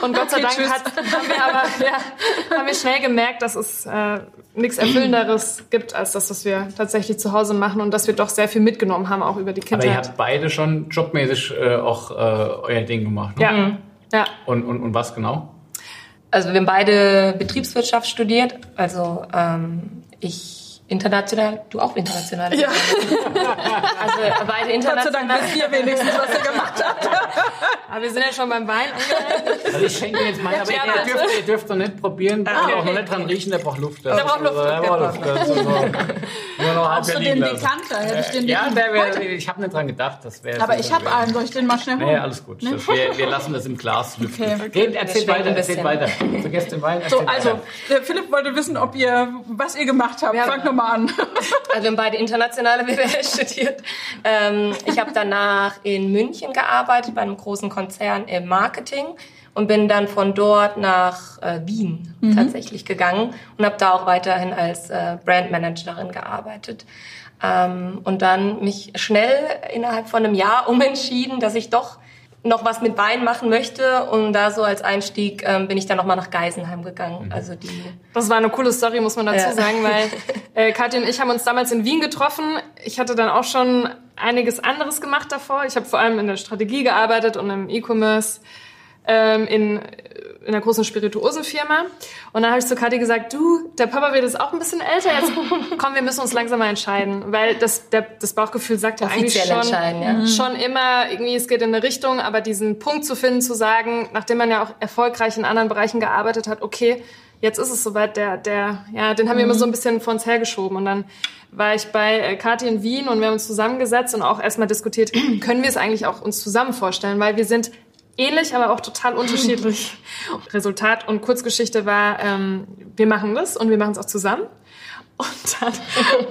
Und Gott sei Dank hat, haben wir aber ja, haben wir schnell gemerkt, dass es äh, nichts Erfüllenderes gibt, als das, was wir tatsächlich zu Hause machen und dass wir doch sehr viel mitgenommen haben, auch über die Aber ihr habt beide schon jobmäßig äh, auch äh, euer Ding gemacht. Ne? Ja, ja. Und, und, und was genau? Also wir haben beide Betriebswirtschaft studiert. Also ähm, ich international, du auch international. Ja. Also beide Gott sei Dank international. wisst ihr wenigstens, was ihr gemacht habt. Aber wir sind ja schon beim Wein angelangt. Also ich schenke jetzt mal, aber Ja, ihr dürft, ihr dürft noch nicht probieren, der braucht noch nicht dran riechen, der braucht Luft. Der braucht Luft. Der braucht Luft. Das ist so- Nur noch halb den. Dekanter? Hätte ich den Ja, der wär, ich habe nicht dran gedacht, das wäre. Aber ich habe einen. Soll ich den mal schnell holen? Nee, alles gut. Das, wir, wir lassen das im Glas lüften. Okay. Geht, erzählt weiter, erzählt weiter. Vergesst den Wein, So, also, Philipp wollte wissen, ob ihr, was ihr gemacht habt. Ja. Fang nochmal an. Also wir haben beide internationale BWL studiert. Ähm, ich habe danach in München gearbeitet bei einem großen Konzern im Marketing und bin dann von dort nach äh, Wien tatsächlich gegangen und habe da auch weiterhin als äh, Brandmanagerin gearbeitet. Ähm, und dann mich schnell innerhalb von einem Jahr umentschieden, dass ich doch noch was mit Wein machen möchte und da so als Einstieg ähm, bin ich dann nochmal nach Geisenheim gegangen. Also die Das war eine coole Story, muss man dazu Ja. sagen, weil äh, Katja und ich haben uns damals in Wien getroffen. Ich hatte dann auch schon einiges anderes gemacht davor. Ich habe vor allem in der Strategie gearbeitet und im E-Commerce ähm, in, in einer großen Spirituosenfirma. Und dann habe ich zu Kathi gesagt, du, der Papa wird jetzt auch ein bisschen älter, jetzt komm, wir müssen uns langsam mal entscheiden. Weil das, der, das Bauchgefühl sagt ja eigentlich offiziell schon, entscheiden, ja. schon immer, irgendwie es geht in eine Richtung, aber diesen Punkt zu finden, zu sagen, nachdem man ja auch erfolgreich in anderen Bereichen gearbeitet hat, okay, jetzt ist es soweit, der, der, ja, den haben wir immer so ein bisschen vor uns hergeschoben. Und dann war ich bei äh, Kathi in Wien und wir haben uns zusammengesetzt und auch erstmal diskutiert, können wir es eigentlich auch uns zusammen vorstellen, weil wir sind ähnlich, aber auch total unterschiedlich. Resultat und Kurzgeschichte war, ähm, wir machen das und wir machen es auch zusammen. Und dann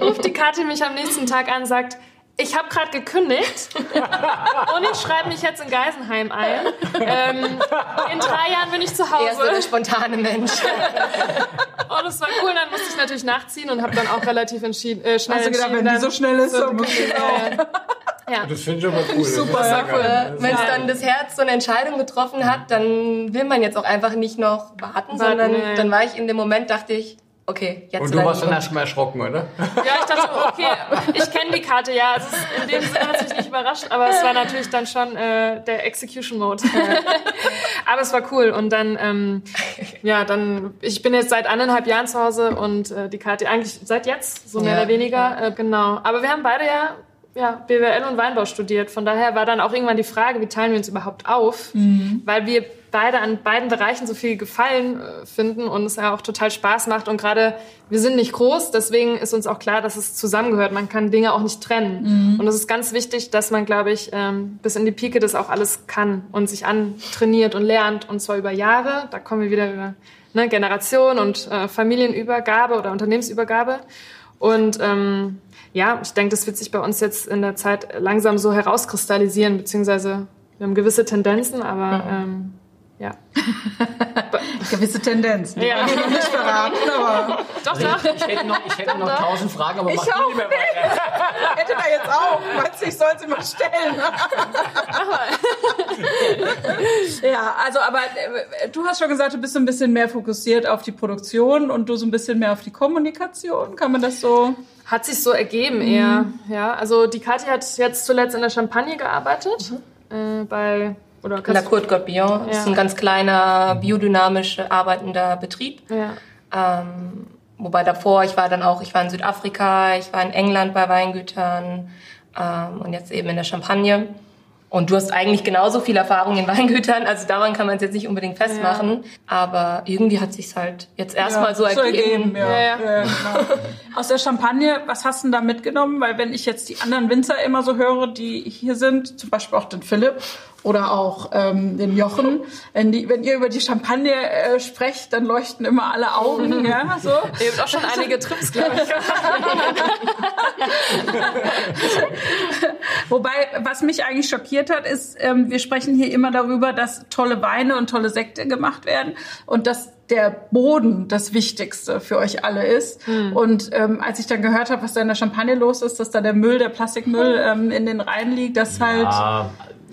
ruft die Kathi mich am nächsten Tag an und sagt, ich habe gerade gekündigt und ich schreibe mich jetzt in Geisenheim ein. Ähm, in drei Jahren bin ich zu er ist so der Hause. spontane Mensch. Und das war cool. Dann musste ich natürlich nachziehen und habe dann auch relativ entschieden, äh, schnell Hast du gedacht, entschieden, wenn die so schnell ist, dann muss ich ja. Das finde ich aber cool. Super, das ja, geil. Wenn es dann das Herz so eine Entscheidung getroffen hat, dann will man jetzt auch einfach nicht noch warten, sondern nee. dann war ich in dem Moment, dachte ich, okay, jetzt Und du warst dann genug. erst mal erschrocken, oder? Ja, ich dachte, okay, ich kenne die Karte, ja. Es ist, in dem Sinne hat es mich nicht überrascht, aber es war natürlich dann schon äh, der Execution Mode. aber es war cool und dann, ähm, ja, dann, ich bin jetzt seit anderthalb Jahren zu Hause und äh, die Karte eigentlich seit jetzt, so mehr Ja. oder weniger, äh, genau. Aber wir haben beide ja ja, BWL und Weinbau studiert. Von daher war dann auch irgendwann die Frage, wie teilen wir uns überhaupt auf? Weil wir beide an beiden Bereichen so viel Gefallen äh, finden und es ja auch total Spaß macht. Und gerade wir sind nicht groß, deswegen ist uns auch klar, dass es zusammengehört. Man kann Dinge auch nicht trennen. Und es ist ganz wichtig, dass man, glaube ich, ähm, bis in die Pike das auch alles kann und sich antrainiert und lernt. Und zwar über Jahre. Da kommen wir wieder über ne, Generation und äh, Familienübergabe oder Unternehmensübergabe. Und ähm, ja, ich denke, das wird sich bei uns jetzt in der Zeit langsam so herauskristallisieren, beziehungsweise wir haben gewisse Tendenzen, aber ähm, ja. Gewisse Tendenzen. Die Ja. noch nicht verraten, aber Doch, doch. Ich hätte noch, ich hätte noch doch. tausend Fragen, aber mach Ich du auch lieber weiter. hätte da jetzt auch. Meinst du, ich soll sie mal stellen? ja, also, aber äh, du hast schon gesagt, du bist so ein bisschen mehr fokussiert auf die Produktion und du so ein bisschen mehr auf die Kommunikation. Kann man das so? Hat sich so ergeben eher. Ja, also die Kathi hat jetzt zuletzt in der Champagne gearbeitet. Äh, bei, oder In der Court Gotbillon. Das ist Ja. ein ganz kleiner, biodynamisch arbeitender Betrieb. Ja. Ähm, wobei davor, ich war dann auch, ich war in Südafrika, ich war in England bei Weingütern ähm, und jetzt eben in der Champagne. Und du hast eigentlich genauso viel Erfahrung in Weingütern, also daran kann man es jetzt nicht unbedingt festmachen. Aber irgendwie hat sich's halt jetzt erstmal so ergeben. Ja, Ja, ja. ja. genau. Aus der Champagne, was hast du denn da mitgenommen? Weil wenn ich jetzt die anderen Winzer immer so höre, die hier sind, zum Beispiel auch den Philipp oder auch ähm, den Jochen, wenn, die, wenn ihr über die Champagne äh, sprecht, dann leuchten immer alle Augen. ja, so. Ihr habt auch schon einige Trips, glaube ich. Wobei, was mich eigentlich schockiert hat, ist, ähm, wir sprechen hier immer darüber, dass tolle Weine und tolle Sekte gemacht werden und dass der Boden das Wichtigste für euch alle ist. Und ähm, als ich dann gehört habe, was da in der Champagne los ist, dass da der Müll, der Plastikmüll ähm, in den Reihen liegt, das halt...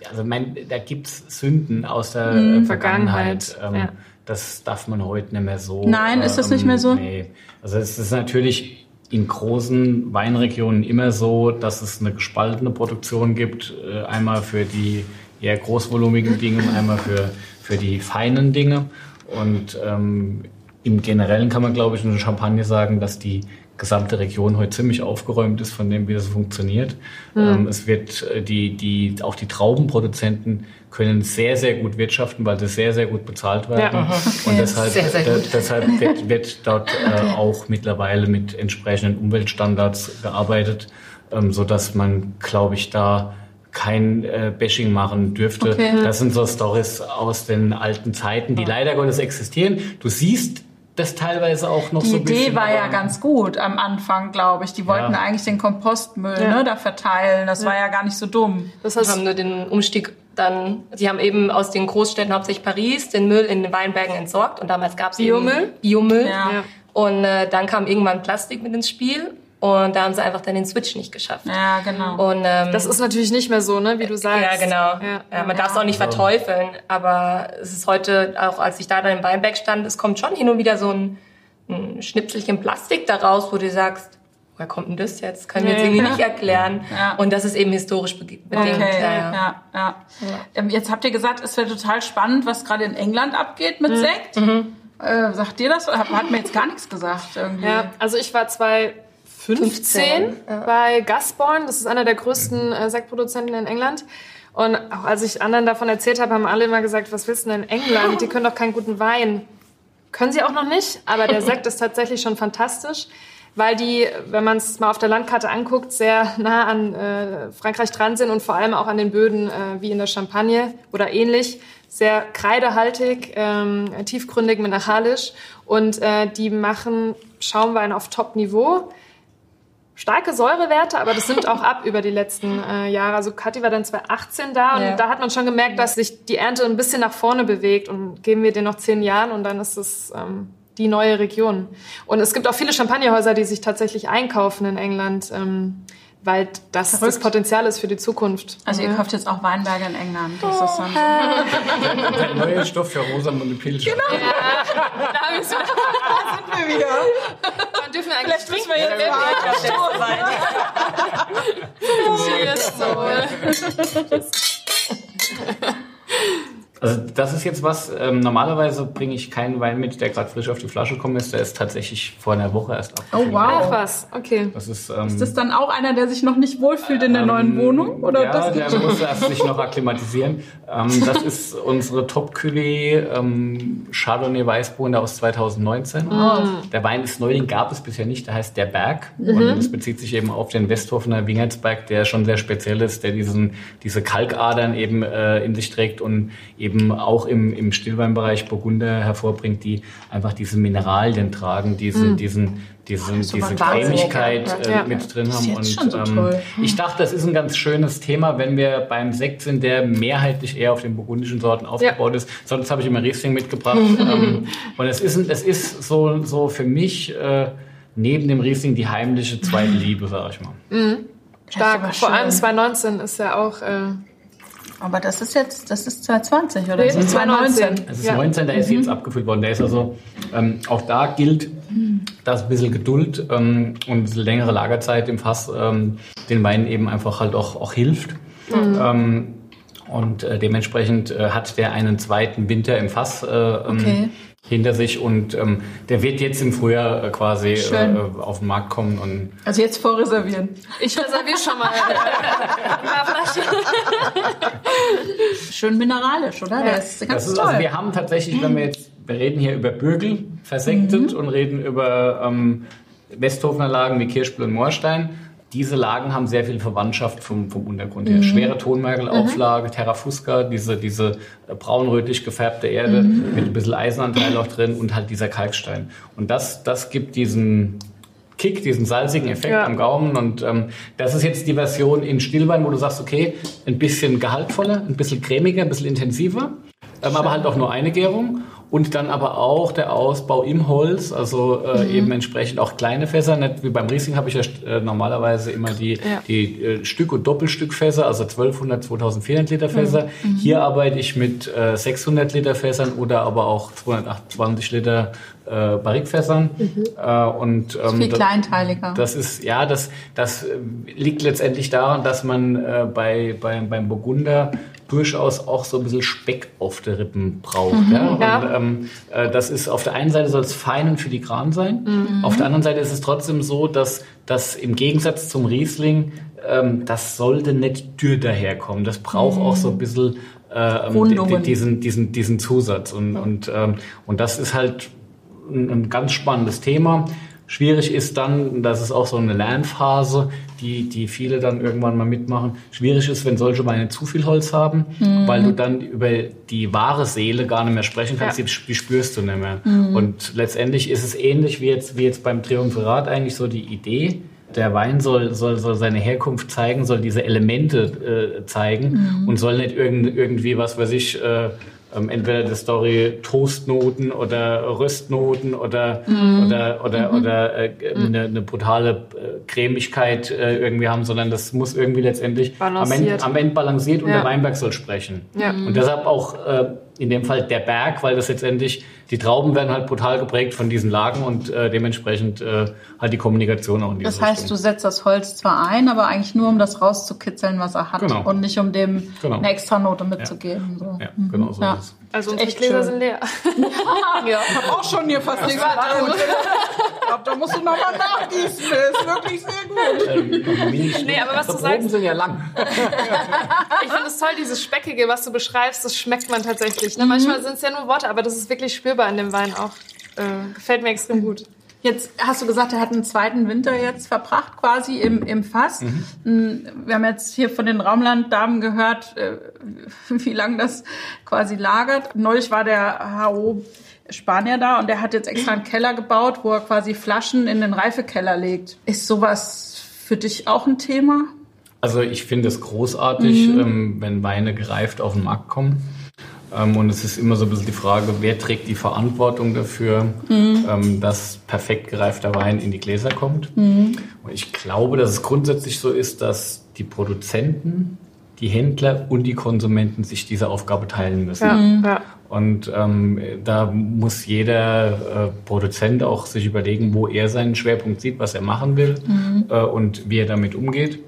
Also mein, da gibt's Sünden aus der äh, Vergangenheit. Vergangenheit, Ähm, ja. Das darf man heute nicht mehr so. Nein, ist das nicht mehr so? Nee. Also es ist natürlich in großen Weinregionen immer so, dass es eine gespaltene Produktion gibt. Äh, Einmal für die eher großvolumigen Dinge und einmal für, für die feinen Dinge. Und ähm, im Generellen kann man, glaube ich, in der Champagne sagen, dass die gesamte Region heute ziemlich aufgeräumt ist von dem, wie das funktioniert. Mhm. es wird äh, die, die, auch die Traubenproduzenten können sehr, sehr gut wirtschaften, weil sie sehr, sehr gut bezahlt werden. Ja, okay. Und deshalb, sehr, sehr deshalb wird, wird dort äh, auch mittlerweile mit entsprechenden Umweltstandards gearbeitet, ähm, so dass man, glaube ich, da kein äh, Bashing machen dürfte. Okay. Das sind so Stories aus den alten Zeiten, die leider Gottes existieren. Du siehst das teilweise auch noch die so ein bisschen. Die Idee war ja ganz gut am Anfang, glaube ich. Die wollten ja. eigentlich den Kompostmüll ja. ne, da verteilen. Das ja. war ja gar nicht so dumm. Das heißt, haben nur den Umstieg dann, sie haben eben aus den Großstädten, hauptsächlich Paris, den Müll in den Weinbergen entsorgt. Und damals gab es Biomüll. Biomüll. Ja. Und äh, dann kam irgendwann Plastik mit ins Spiel. Und da haben sie einfach dann den Switch nicht geschafft. Ja, genau. Und, ähm, das ist natürlich nicht mehr so, ne, wie du sagst. Ja, genau. Ja, ja man darf es auch nicht verteufeln. Aber es ist heute, auch als ich da dann im Weinberg stand, es kommt schon hin und wieder so ein, ein Schnipselchen Plastik daraus, wo du sagst, woher kommt denn das jetzt? Kann ich mir jetzt irgendwie nicht erklären. Ja. Und das ist eben historisch bedingt. Okay, ja, ja. ja, ja. Ähm, jetzt habt ihr gesagt, es wäre total spannend, was gerade in England abgeht mit mhm. Sekt. Mhm. Äh, sagt ihr das? Hat mir jetzt gar nichts gesagt irgendwie. Ja, also ich war zwei 15, ja. bei Gasborn. Das ist einer der größten äh, Sektproduzenten in England. Und auch als ich anderen davon erzählt habe, haben alle immer gesagt, was willst du denn in England? Die können doch keinen guten Wein. Können sie auch noch nicht, aber der Sekt ist tatsächlich schon fantastisch, weil die, wenn man es mal auf der Landkarte anguckt, sehr nah an äh, Frankreich dran sind und vor allem auch an den Böden äh, wie in der Champagne oder ähnlich. Sehr kreidehaltig, ähm, tiefgründig, mineralisch und äh, die machen Schaumwein auf Top-Niveau starke Säurewerte, aber das nimmt auch ab über die letzten äh, Jahre. Also Kathi war dann 2018 da und ja. da hat man schon gemerkt, dass sich die Ernte ein bisschen nach vorne bewegt und geben wir den noch zehn Jahren und dann ist es ähm, die neue Region. Und es gibt auch viele Champagnerhäuser, die sich tatsächlich einkaufen in England. Ähm, weil das Verrückt. das Potenzial ist für die Zukunft. Also ihr kauft jetzt auch Weinberge in England. Das oh. ist dann Der neue Stoff für Rosamunde Pilcher. Genau. Ja, da, da sind wir wieder. Dürfen wir eigentlich Vielleicht müssen wir jetzt mal Cheers, Cheers. Also das ist jetzt was, ähm, normalerweise bringe ich keinen Wein mit, der gerade frisch auf die Flasche kommt ist. Der ist tatsächlich vor einer Woche erst abgefüllt. Oh wow. Ach was, okay. Das ist, ähm, ist das dann auch einer, der sich noch nicht wohlfühlt in der ähm, neuen Wohnung? Oder ja, das der muss erst sich noch akklimatisieren. Ähm, das ist unsere top cuvée ähm, Chardonnay Weißburgunder aus 2019. Mm. Der Wein ist neu, den gab es bisher nicht, der heißt Der Berg. Mhm. Und das bezieht sich eben auf den Westhofener Wingertsberg, der schon sehr speziell ist, der diesen, diese Kalkadern eben äh, in sich trägt und eben eben auch im, im Stillweinbereich Burgunder hervorbringt, die einfach diese Mineralien tragen, diesen, mhm. diesen, diesen, diese Cremigkeit äh, ja. mit drin haben. Und so ähm, ich dachte, das ist ein ganz schönes Thema, wenn wir beim Sekt sind, der mehrheitlich eher auf den burgundischen Sorten aufgebaut ja. ist. Sonst habe ich immer Riesling mitgebracht. ähm, und es ist, es ist so, so für mich äh, neben dem Riesling die heimliche zweite Liebe, sage ich mal. Mhm. Stark. Vor allem 2019 ist ja auch äh, aber das ist jetzt, das ist 2020 oder nee, 2019. Das ist ja. 19, der ist jetzt mhm. abgefüllt worden. Der ist also, ähm, auch da gilt, dass ein bisschen Geduld ähm, und ein bisschen längere Lagerzeit im Fass ähm, den Wein eben einfach halt auch, auch hilft. Mhm. Ähm, und äh, dementsprechend äh, hat der einen zweiten Winter im Fass äh, ähm, okay hinter sich und ähm, der wird jetzt im Frühjahr äh, quasi äh, auf den Markt kommen. Und also jetzt vorreservieren. Ich reserviere schon mal Schön mineralisch, oder? Ja. Das ist ganz das ist, also toll. Also wir haben tatsächlich, wenn wir jetzt, wir reden hier über Bürgel versektet mhm. und reden über ähm, Westhofener Lagen wie Kirschbüll und Moorstein diese Lagen haben sehr viel Verwandtschaft vom, vom Untergrund her. Mhm. Schwere Tonmergelauflage, mhm. Terrafusca, diese, diese äh, braunrötlich gefärbte Erde mhm. mit ein bisschen Eisenanteil auch drin und halt dieser Kalkstein. Und das, das gibt diesen Kick, diesen salzigen Effekt ja. am Gaumen. Und ähm, das ist jetzt die Version in Stillwein, wo du sagst, okay, ein bisschen gehaltvoller, ein bisschen cremiger, ein bisschen intensiver, ähm, aber halt auch nur eine Gärung. Und dann aber auch der Ausbau im Holz, also äh, mhm. eben entsprechend auch kleine Fässer. Nicht wie beim Riesling habe ich ja äh, normalerweise immer die, ja. die äh, Stück- und Doppelstückfässer, also 1200, 2400 Liter Fässer. Mhm. Hier arbeite ich mit äh, 600 Liter Fässern oder aber auch 228 Liter äh, Barrikfässern. Mhm. Äh, und, ähm, viel kleinteiliger. Das ist, ja, das, das liegt letztendlich daran, dass man äh, bei, bei, beim Burgunder durchaus auch so ein bisschen Speck auf der Rippen braucht. Mhm, ja? Und, ja. Ähm, äh, das ist auf der einen Seite soll es fein und filigran sein, mhm. auf der anderen Seite ist es trotzdem so, dass das im Gegensatz zum Riesling, ähm, das sollte nicht dürr daherkommen. Das braucht mhm. auch so ein bisschen äh, diesen, diesen, diesen Zusatz. Und, und, ähm, und das ist halt ein, ein ganz spannendes Thema. Schwierig ist dann, das ist auch so eine Lernphase, die, die viele dann irgendwann mal mitmachen. Schwierig ist, wenn solche Weine zu viel Holz haben, mhm. weil du dann über die wahre Seele gar nicht mehr sprechen kannst, ja. die, spürst du nicht mehr. Mhm. Und letztendlich ist es ähnlich wie jetzt, wie jetzt beim Triumvirat eigentlich so die Idee. Der Wein soll, soll, soll seine Herkunft zeigen, soll diese Elemente äh, zeigen mhm. und soll nicht irgend, irgendwie, was weiß ich, äh, ähm, entweder die Story Toastnoten oder Röstnoten oder mhm. oder oder, mhm. oder äh, eine, eine, brutale äh, Cremigkeit äh, irgendwie haben, sondern das muss irgendwie letztendlich am Ende, am Ende, balanciert und ja. der Weinberg soll sprechen. Ja. Und deshalb auch äh, in dem Fall der Berg, weil das letztendlich, die Trauben werden halt brutal geprägt von diesen Lagen und äh, dementsprechend äh, halt die Kommunikation auch in diese Das heißt, Richtung. du setzt das Holz zwar ein, aber eigentlich nur, um das rauszukitzeln, was er hat genau. und nicht um dem genau. eine extra Note mitzugeben. Ja, so. ja genau so ja. ist es. Also unsere Gläser sind leer. ja, ich habe auch schon hier fast nichts glaube, da musst du nochmal nachgießen. Das ist wirklich sehr gut. Ähm, nee, aber was du sagst... sind ja lang. ich finde es toll, dieses Speckige, was du beschreibst, das schmeckt man tatsächlich. Ne? Mhm. Manchmal sind es ja nur Worte, aber das ist wirklich spürbar in dem Wein auch. Äh, gefällt mir extrem gut. Jetzt hast du gesagt, er hat einen zweiten Winter jetzt verbracht, quasi im, im Fass. Mhm. Mm, wir haben jetzt hier von den Raumlanddamen gehört, äh, wie lange das quasi lagert. Neulich war der HO Spanier da und der hat jetzt extra einen Keller gebaut, wo er quasi Flaschen in den Reifekeller legt. Ist sowas für dich auch ein Thema? Also ich finde es großartig, mhm. ähm, wenn Weine gereift auf den Markt kommen. Ähm, und es ist immer so ein bisschen die Frage, wer trägt die Verantwortung dafür, mhm. ähm, dass perfekt gereifter Wein in die Gläser kommt. Mhm. Und ich glaube, dass es grundsätzlich so ist, dass die Produzenten, die Händler und die Konsumenten sich diese Aufgabe teilen müssen. Ja, mhm. ja. Und ähm, da muss jeder äh, Produzent auch sich überlegen, wo er seinen Schwerpunkt sieht, was er machen will mhm. äh, und wie er damit umgeht.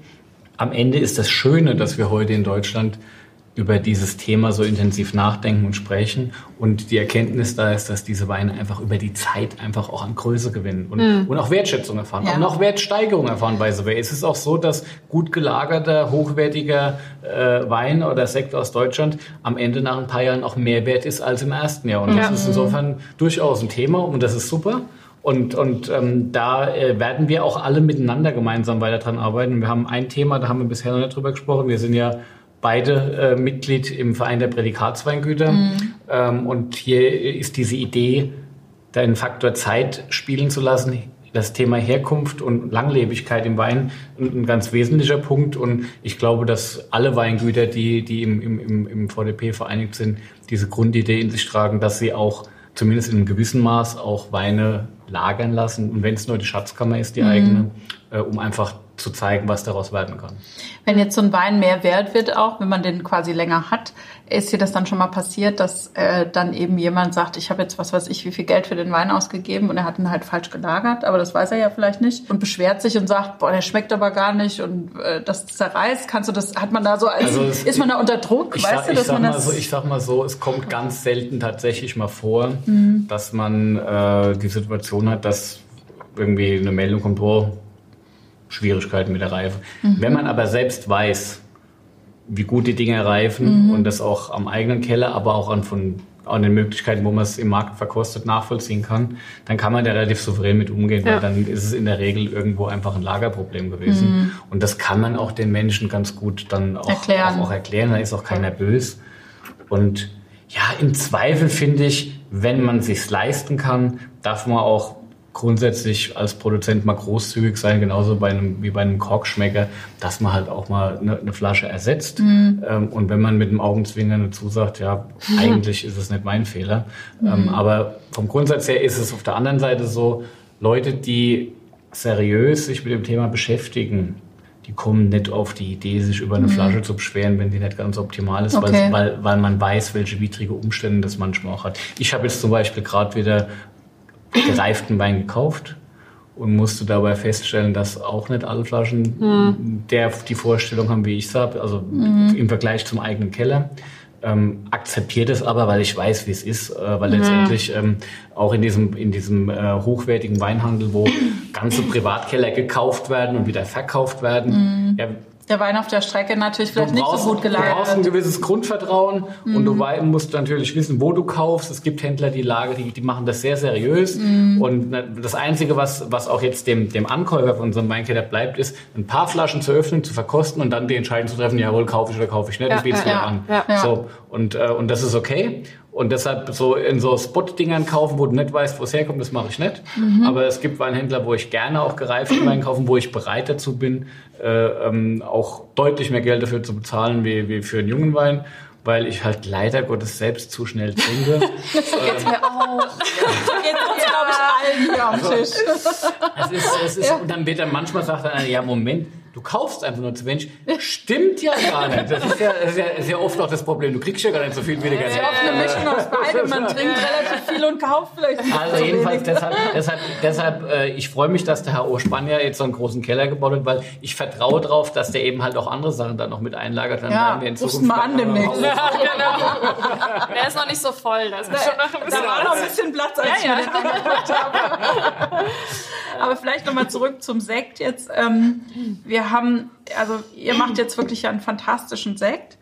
Am Ende ist das Schöne, dass wir heute in Deutschland über dieses Thema so intensiv nachdenken und sprechen. Und die Erkenntnis da ist, dass diese Weine einfach über die Zeit einfach auch an Größe gewinnen und, mhm. und auch Wertschätzung erfahren ja. und auch Wertsteigerung erfahren bei so Es ist auch so, dass gut gelagerter, hochwertiger äh, Wein oder Sekt aus Deutschland am Ende nach ein paar Jahren auch mehr wert ist als im ersten Jahr. Und ja. das ist insofern durchaus ein Thema und das ist super. Und, und ähm, da äh, werden wir auch alle miteinander gemeinsam weiter dran arbeiten. Wir haben ein Thema, da haben wir bisher noch nicht drüber gesprochen. Wir sind ja beide äh, Mitglied im Verein der Prädikatsweingüter. Mhm. Ähm, und hier ist diese Idee, den Faktor Zeit spielen zu lassen, das Thema Herkunft und Langlebigkeit im Wein ein, ganz wesentlicher Punkt. Und ich glaube, dass alle Weingüter, die, die im, im, im VDP vereinigt sind, diese Grundidee in sich tragen, dass sie auch zumindest in einem gewissen Maß auch Weine lagern lassen. Und wenn es nur die Schatzkammer ist, die mhm. eigene, äh, um einfach zu zeigen, was daraus werden kann. Wenn jetzt so ein Wein mehr wert wird, auch wenn man den quasi länger hat, ist dir das dann schon mal passiert, dass äh, dann eben jemand sagt, ich habe jetzt was weiß ich, wie viel Geld für den Wein ausgegeben und er hat ihn halt falsch gelagert, aber das weiß er ja vielleicht nicht und beschwert sich und sagt, boah, der schmeckt aber gar nicht und äh, das zerreißt. Kannst du das? Hat man da so als also es, ist man da unter Druck? Ich weißt sag, du, dass man das? So, ich sag mal so, es kommt ganz selten tatsächlich mal vor, mhm. dass man äh, die Situation hat, dass irgendwie eine Meldung kommt, oh, Schwierigkeiten mit der Reife. Mhm. Wenn man aber selbst weiß, wie gut die Dinge reifen mhm. und das auch am eigenen Keller, aber auch an, von, an den Möglichkeiten, wo man es im Markt verkostet, nachvollziehen kann, dann kann man da relativ souverän mit umgehen, ja. weil dann ist es in der Regel irgendwo einfach ein Lagerproblem gewesen. Mhm. Und das kann man auch den Menschen ganz gut dann auch erklären. Auch, auch erklären, da ist auch keiner böse. Und ja, im Zweifel finde ich, wenn man sich's leisten kann, darf man auch grundsätzlich als Produzent mal großzügig sein, genauso bei einem, wie bei einem Korkschmecker, dass man halt auch mal eine, eine Flasche ersetzt. Mhm. Ähm, und wenn man mit dem Augenzwinkern dazu sagt, ja, eigentlich ist es nicht mein Fehler. Ähm, mhm. aber vom Grundsatz her ist es auf der anderen Seite so, Leute, die seriös sich mit dem Thema beschäftigen, die kommen nicht auf die Idee, sich über eine mhm. Flasche zu beschweren, wenn die nicht ganz optimal ist, okay. weil, weil, weil man weiß, welche widrige Umstände das manchmal auch hat. Ich habe jetzt zum Beispiel gerade wieder gereiften Wein gekauft und musste dabei feststellen, dass auch nicht alle Flaschen mhm. der die Vorstellung haben, wie ich es habe, also mhm. im Vergleich zum eigenen Keller. Ähm, akzeptiert es aber, weil ich weiß, wie es ist, äh, weil mhm. letztendlich ähm, auch in diesem in diesem äh, hochwertigen Weinhandel, wo ganze Privatkeller gekauft werden und wieder verkauft werden, mhm. ja, der Wein auf der Strecke natürlich vielleicht brauchst, nicht so gut gelagert. Du brauchst ein gewisses Grundvertrauen mhm. und du mhm. musst natürlich wissen, wo du kaufst. Es gibt Händler, die Lager, die, die machen das sehr seriös. Mhm. Und das Einzige, was, was auch jetzt dem, dem Ankäufer von unserem Weinkeller bleibt, ist, ein paar Flaschen zu öffnen, zu verkosten und dann die Entscheidung zu treffen, jawohl, kaufe ich oder kaufe ich nicht, ja, und biet's ja, ja, an. Ja, so, und, äh, und das ist okay. Und deshalb so in so Spot-Dingern kaufen, wo du nicht weißt, wo es herkommt, das mache ich nicht. Mhm. Aber es gibt Weinhändler, wo ich gerne auch gereiften Wein kaufen, wo ich bereit dazu bin, äh, ähm, auch deutlich mehr Geld dafür zu bezahlen wie, wie für einen jungen Wein weil ich halt leider Gottes selbst zu schnell trinke. Das vergeht's mir auch. Uns, glaube ich, allen hier am Tisch. Also, es ist, es ist, ja. Und dann wird dann manchmal sagt dann, ja, Moment, Du kaufst einfach nur zu wenig. Stimmt ja gar nicht. Das ist ja, das ja, ist ja oft auch das Problem. Du kriegst ja gar nicht so viel, wie du gerne hättest. Ja, eine Mischung aus beidem. Man trinkt relativ viel und kauft vielleicht nicht Also jedenfalls deshalb, deshalb, deshalb äh, ich freue mich, dass der Herr O. Spanier jetzt so einen großen Keller gebaut hat, weil ich vertraue darauf, dass der eben halt auch andere Sachen dann noch mit einlagert. Dann ja, wir in Zukunft mal an demnächst. Ja, genau. Der ist noch nicht so voll. Da, ist da, schon noch ein bisschen da war noch ein bisschen Platz, als ja, ich ja. mir den angeguckt habe. Aber vielleicht nochmal zurück zum Sekt jetzt. Ähm, wir haben also ihr macht jetzt wirklich einen fantastischen Sekt.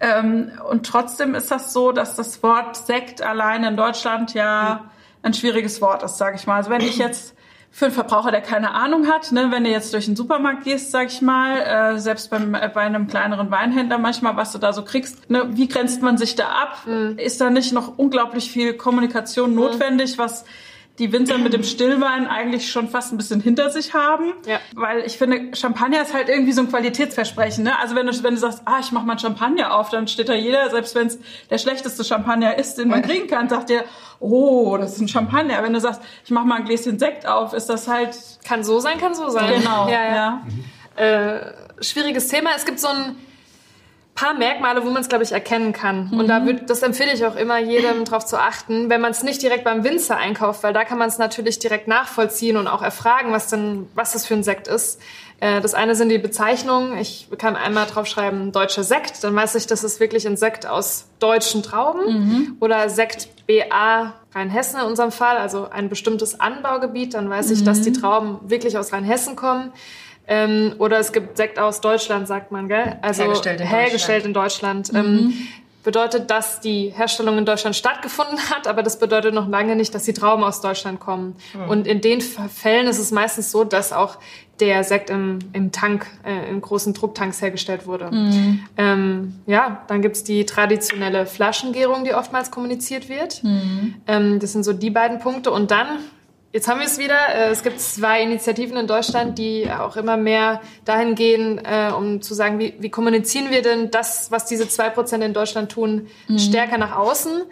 Ähm, und trotzdem ist das so, dass das Wort Sekt allein in Deutschland ja ein schwieriges Wort ist, sage ich mal. Also wenn ich jetzt für einen Verbraucher, der keine Ahnung hat, ne, wenn du jetzt durch den Supermarkt gehst, sag ich mal, äh, selbst beim, äh, bei einem kleineren Weinhändler manchmal, was du da so kriegst, ne, wie grenzt man sich da ab? Mhm. Ist da nicht noch unglaublich viel Kommunikation notwendig, was die Winzer mit dem Stillwein eigentlich schon fast ein bisschen hinter sich haben. Ja. Weil ich finde, Champagner ist halt irgendwie so ein Qualitätsversprechen. Ne? Also wenn du, wenn du sagst, ah, ich mach mal Champagner auf, dann steht da jeder, selbst wenn es der schlechteste Champagner ist, den man kriegen kann, sagt der, oh, das ist ein Champagner. Wenn du sagst, ich mach mal ein Gläschen Sekt auf, ist das halt... Kann so sein, kann so sein. Genau, ja. ja. ja. Äh, schwieriges Thema. Es gibt so ein paar Merkmale, wo man es, glaube ich, erkennen kann. Mhm. Und da mhm. wird, das empfehle ich auch immer jedem darauf zu achten, wenn man es nicht direkt beim Winzer einkauft, weil da kann man es natürlich direkt nachvollziehen und auch erfragen, was denn, was das für ein Sekt ist. Äh, das eine sind die Bezeichnungen. Ich kann einmal draufschreiben deutscher Sekt, dann weiß ich, das ist wirklich ein Sekt aus deutschen Trauben mhm. oder Sekt BA Rheinhessen in unserem Fall, also ein bestimmtes Anbaugebiet, dann weiß ich, dass die mhm. Trauben wirklich aus Rheinhessen kommen. Ähm, oder es gibt Sekt aus Deutschland, sagt man, gell? Also hergestellt in hergestellt Deutschland. In Deutschland. Mhm. Ähm, bedeutet, dass die Herstellung in Deutschland stattgefunden hat, aber das bedeutet noch lange nicht, dass die Trauben aus Deutschland kommen. Mhm. Und in den Fällen ist es meistens so, dass auch der Sekt im, im Tank, äh, in großen Drucktanks hergestellt wurde. Mhm. Ähm, ja, dann gibt's die traditionelle Flaschengärung, die oftmals kommuniziert wird. Mhm. Ähm, das sind so die beiden Punkte. Und dann Jetzt haben wir es wieder. Äh, es gibt zwei Initiativen in Deutschland, die auch immer mehr dahin gehen, äh, um zu sagen, wie, wie kommunizieren wir denn das, was diese zwei Prozent in Deutschland tun, mhm. stärker nach außen.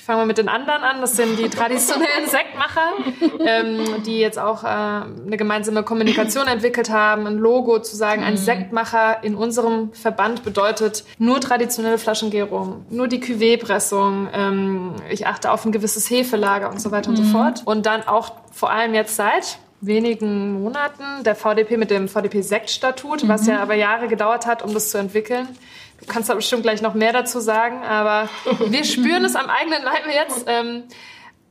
Ich fange mal mit den anderen an. Das sind die traditionellen Sektmacher, ähm, die jetzt auch äh, eine gemeinsame Kommunikation entwickelt haben, ein Logo zu sagen, ein mhm. Sektmacher in unserem Verband bedeutet nur traditionelle Flaschengärung, nur die Cuvée-Pressung. Ähm, ich achte auf ein gewisses Hefelager und so weiter mhm. und so mhm. fort. Und dann auch vor allem jetzt seit wenigen Monaten der VDP mit dem VDP-Sektstatut, mhm. was ja aber Jahre gedauert hat, um das zu entwickeln. Du kannst da bestimmt gleich noch mehr dazu sagen, aber wir spüren es am eigenen Leibe jetzt ähm,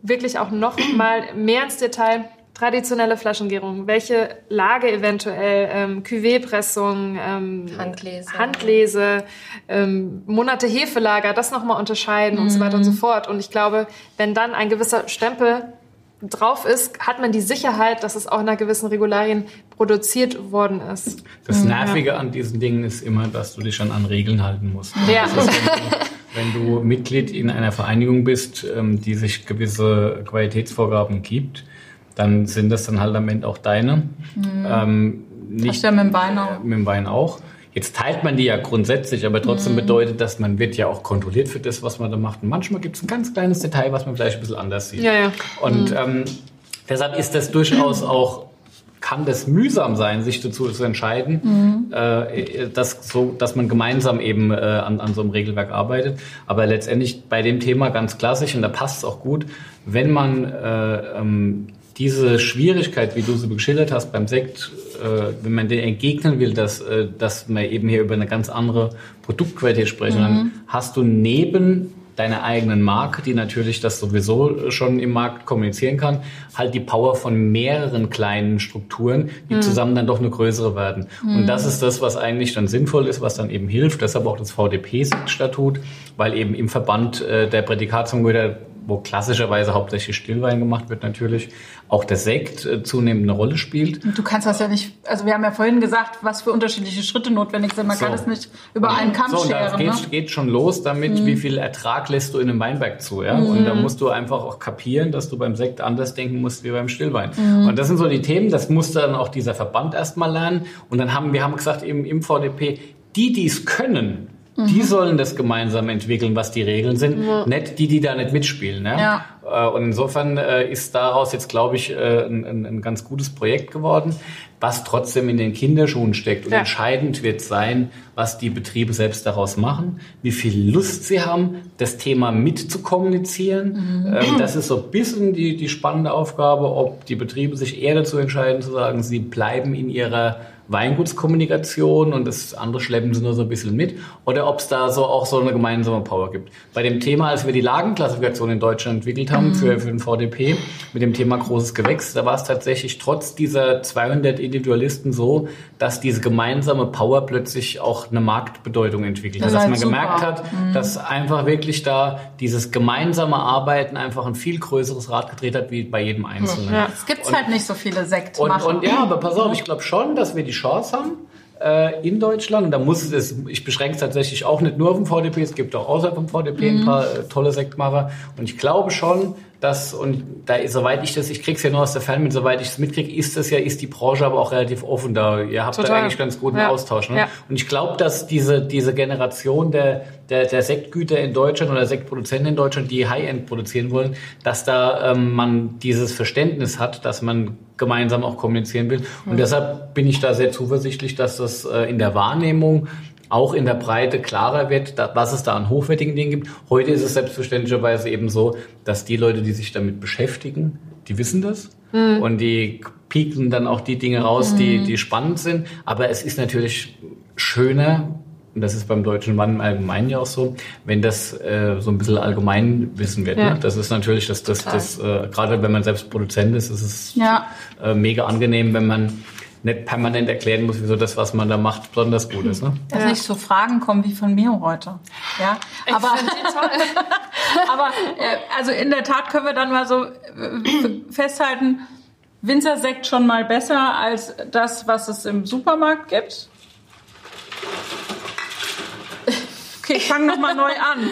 wirklich auch noch mal mehr ins Detail. Traditionelle Flaschengärung, welche Lage eventuell, ähm, Cuvée-Pressung, ähm, Handlese, Handlese ähm, Monate Hefelager, das nochmal unterscheiden mhm. und so weiter und so mhm. fort. Und ich glaube, wenn dann ein gewisser Stempel drauf ist, hat man die Sicherheit, dass es auch nach gewissen Regularien produziert worden ist. Das. Nervige ja. an diesen Dingen ist immer, dass du dich schon an Regeln halten musst. Ja. Ist, wenn, du, wenn, du, Mitglied in einer Vereinigung bist, ähm, die sich gewisse Qualitätsvorgaben gibt, dann sind das dann halt am Ende auch deine. Mhm. Ähm, nicht, mit dem Wein auch. Mit dem Wein auch. Jetzt teilt man die ja grundsätzlich, aber trotzdem mhm. bedeutet das, man wird ja auch kontrolliert für das, was man da macht. Und manchmal gibt es ein ganz kleines Detail, was man vielleicht ein bisschen anders sieht. Ja, ja. Und mhm. ähm, deshalb ist das durchaus auch kann das mühsam sein, sich dazu zu entscheiden, mhm. äh, dass, so, dass man gemeinsam eben äh, an, an so einem Regelwerk arbeitet. Aber letztendlich bei dem Thema ganz klassisch, und da passt es auch gut, wenn man äh, ähm, diese Schwierigkeit, wie du sie geschildert hast beim Sekt, äh, wenn man den entgegnen will, dass, äh, dass wir eben hier über eine ganz andere Produktqualität sprechen, mhm. dann hast du neben deiner eigenen Marke, die natürlich das sowieso schon im Markt kommunizieren kann, halt die Power von mehreren kleinen Strukturen, die mhm. zusammen dann doch eine größere werden. Mhm. Und das ist das, was eigentlich dann sinnvoll ist, was dann eben hilft. Deshalb auch das VDP-Statut, weil eben im Verband äh, der Prädikatsangehöriger wo klassischerweise hauptsächlich Stillwein gemacht wird natürlich, auch der Sekt äh, zunehmend eine Rolle spielt. Du kannst das ja nicht, also wir haben ja vorhin gesagt, was für unterschiedliche Schritte notwendig sind. Man so. kann das nicht über einen Kamm so, scheren. So, geht, ne? geht schon los damit, mhm. wie viel Ertrag lässt du in einem Weinberg zu. Ja? Mhm. Und da musst du einfach auch kapieren, dass du beim Sekt anders denken musst wie beim Stillwein. Mhm. Und das sind so die Themen, das muss dann auch dieser Verband erstmal lernen. Und dann haben wir haben gesagt, eben im VDP, die, die es können, die mhm. sollen das gemeinsam entwickeln, was die Regeln sind, ja. nicht die, die da nicht mitspielen. Ja? ja. Äh, und insofern äh, ist daraus jetzt, glaube ich, äh, ein, ein, ganz gutes Projekt geworden, was trotzdem in den Kinderschuhen steckt. Und ja. entscheidend wird sein, was die Betriebe selbst daraus machen, wie viel Lust sie haben, das Thema mitzukommunizieren. Mhm. Ähm, das ist so ein bisschen die, die spannende Aufgabe, ob die Betriebe sich eher dazu entscheiden, zu sagen, sie bleiben in ihrer Weingutskommunikation und das andere schleppen sie nur so ein bisschen mit oder ob es da so auch so eine gemeinsame Power gibt. Bei dem Thema, als wir die Lagenklassifikation in Deutschland entwickelt haben mhm. für, für den VDP mit dem Thema großes Gewächs, da war es tatsächlich trotz dieser 200 Individualisten so, dass diese gemeinsame Power plötzlich auch eine Marktbedeutung entwickelt hat. Dass man super. gemerkt hat, mhm. dass einfach wirklich da dieses gemeinsame Arbeiten einfach ein viel größeres Rad gedreht hat wie bei jedem Einzelnen. Ja, es gibt halt nicht so viele Sekt. Und, und ja, aber pass auf, ich glaube schon, dass wir die Chance haben, äh, in Deutschland. Und da muss es, ich beschränke es tatsächlich auch nicht nur auf dem VDP, es gibt auch außerhalb vom VDP mhm. ein paar äh, tolle Sektmacher. Und ich glaube schon, dass, und da, soweit ich das, ich krieg's ja nur aus der mit, soweit ich es mitkriege, ist das ja, ist die Branche aber auch relativ offen da. Ihr habt Total. da eigentlich ganz guten ja. Austausch. Ne? Ja. Und ich glaube, dass diese, diese Generation der, der, der Sektgüter in Deutschland oder Sektproduzenten in Deutschland, die High-End produzieren wollen, dass da ähm, man dieses Verständnis hat, dass man gemeinsam auch kommunizieren will. Und mhm. deshalb bin ich da sehr zuversichtlich, dass das äh, in der Wahrnehmung auch in der Breite klarer wird, was es da an hochwertigen Dingen gibt. Heute ist es selbstverständlicherweise eben so, dass die Leute, die sich damit beschäftigen, die wissen das mhm. und die pieken dann auch die Dinge raus, mhm. die, die spannend sind. Aber es ist natürlich schöner, und das ist beim deutschen Mann im Allgemeinen ja auch so, wenn das äh, so ein bisschen Allgemeinwissen wird. Ja. Ne? Das ist natürlich, das, das, das, äh, gerade wenn man selbst Produzent ist, ist es ja. äh, mega angenehm, wenn man nicht permanent erklären muss, wieso das, was man da macht, besonders gut ist. Ne? Dass ja. nicht so Fragen kommen wie von mir heute. Ja, ich aber, aber äh, also in der Tat können wir dann mal so äh, festhalten, Winzersekt schon mal besser als das, was es im Supermarkt gibt. Okay, ich fange nochmal neu an.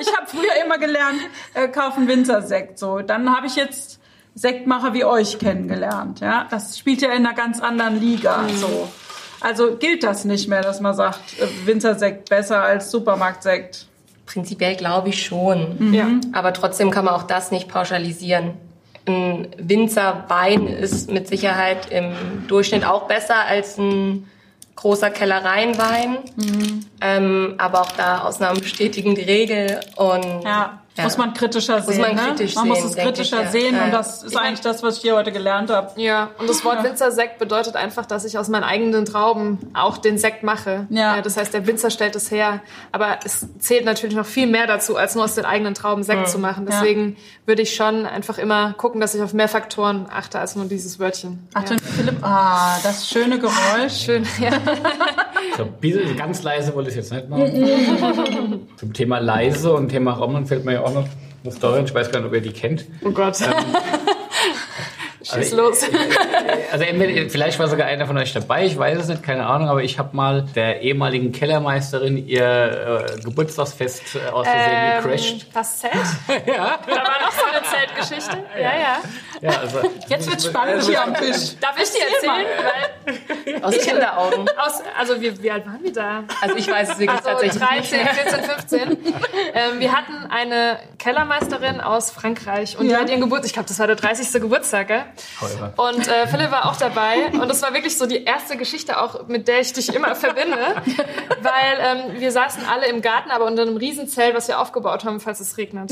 Ich habe früher immer gelernt, äh, kaufen Winzersekt. So, dann habe ich jetzt Sektmacher wie euch kennengelernt. Ja, das spielt ja in einer ganz anderen Liga. Mhm. So. Also gilt das nicht mehr, dass man sagt, äh, Winzersekt besser als Supermarktsekt? Prinzipiell glaube ich schon. Mhm. Ja. Aber trotzdem kann man auch das nicht pauschalisieren. Ein Winzerwein ist mit Sicherheit im Durchschnitt auch besser als ein großer Kellereienwein. Mhm. Ähm, aber auch da Ausnahmen bestätigen die Regel. Und ja. Ja. Muss man kritischer sehen. Muss man, ne? kritisch man muss es kritischer ich, sehen ja. und das ist ich eigentlich das, was ich hier heute gelernt habe. Ja, und das Wort Winzersekt bedeutet einfach, dass ich aus meinen eigenen Trauben auch den Sekt mache. Ja. das heißt, der Winzer stellt es her. Aber es zählt natürlich noch viel mehr dazu, als nur aus den eigenen Trauben Sekt mhm. zu machen. Deswegen würde ich schon einfach immer gucken, dass ich auf mehr Faktoren achte als nur dieses Wörtchen. Achtung, Philipp, ah, das schöne Geräusch. Schön, ja. So, ganz leise wollte ich jetzt nicht machen. Zum Thema leise und Thema Raum fällt mir ja auch noch eine Story. Ich weiß gar nicht, ob ihr die kennt. Oh Gott. Ähm, Schieß also, los. Also entweder, vielleicht war sogar einer von euch dabei, ich weiß es nicht, keine Ahnung, aber ich habe mal der ehemaligen Kellermeisterin ihr äh, Geburtstagsfest äh, aus Versehen ähm, gecrashed. Das Zelt? ja. Da war noch so eine Zeltgeschichte. Ja, ja. ja also, Jetzt wird spannend hier am Tisch. Darf ich dir erzählen? Weil aus Kinderaugen. Aus, also wie, wie alt waren wir da? Also ich weiß es wirklich also tatsächlich 13, 14, 15. ähm, wir hatten eine Kellermeisterin aus Frankreich und Ja. die hat ihren Geburtstag, ich glaube, das war der 30. Geburtstag, gell? Teurer. Und äh, Philipp war auch dabei und das war wirklich so die erste Geschichte auch, mit der ich dich immer verbinde, weil ähm, wir saßen alle im Garten, aber unter einem Riesenzelt, was wir aufgebaut haben, falls es regnet.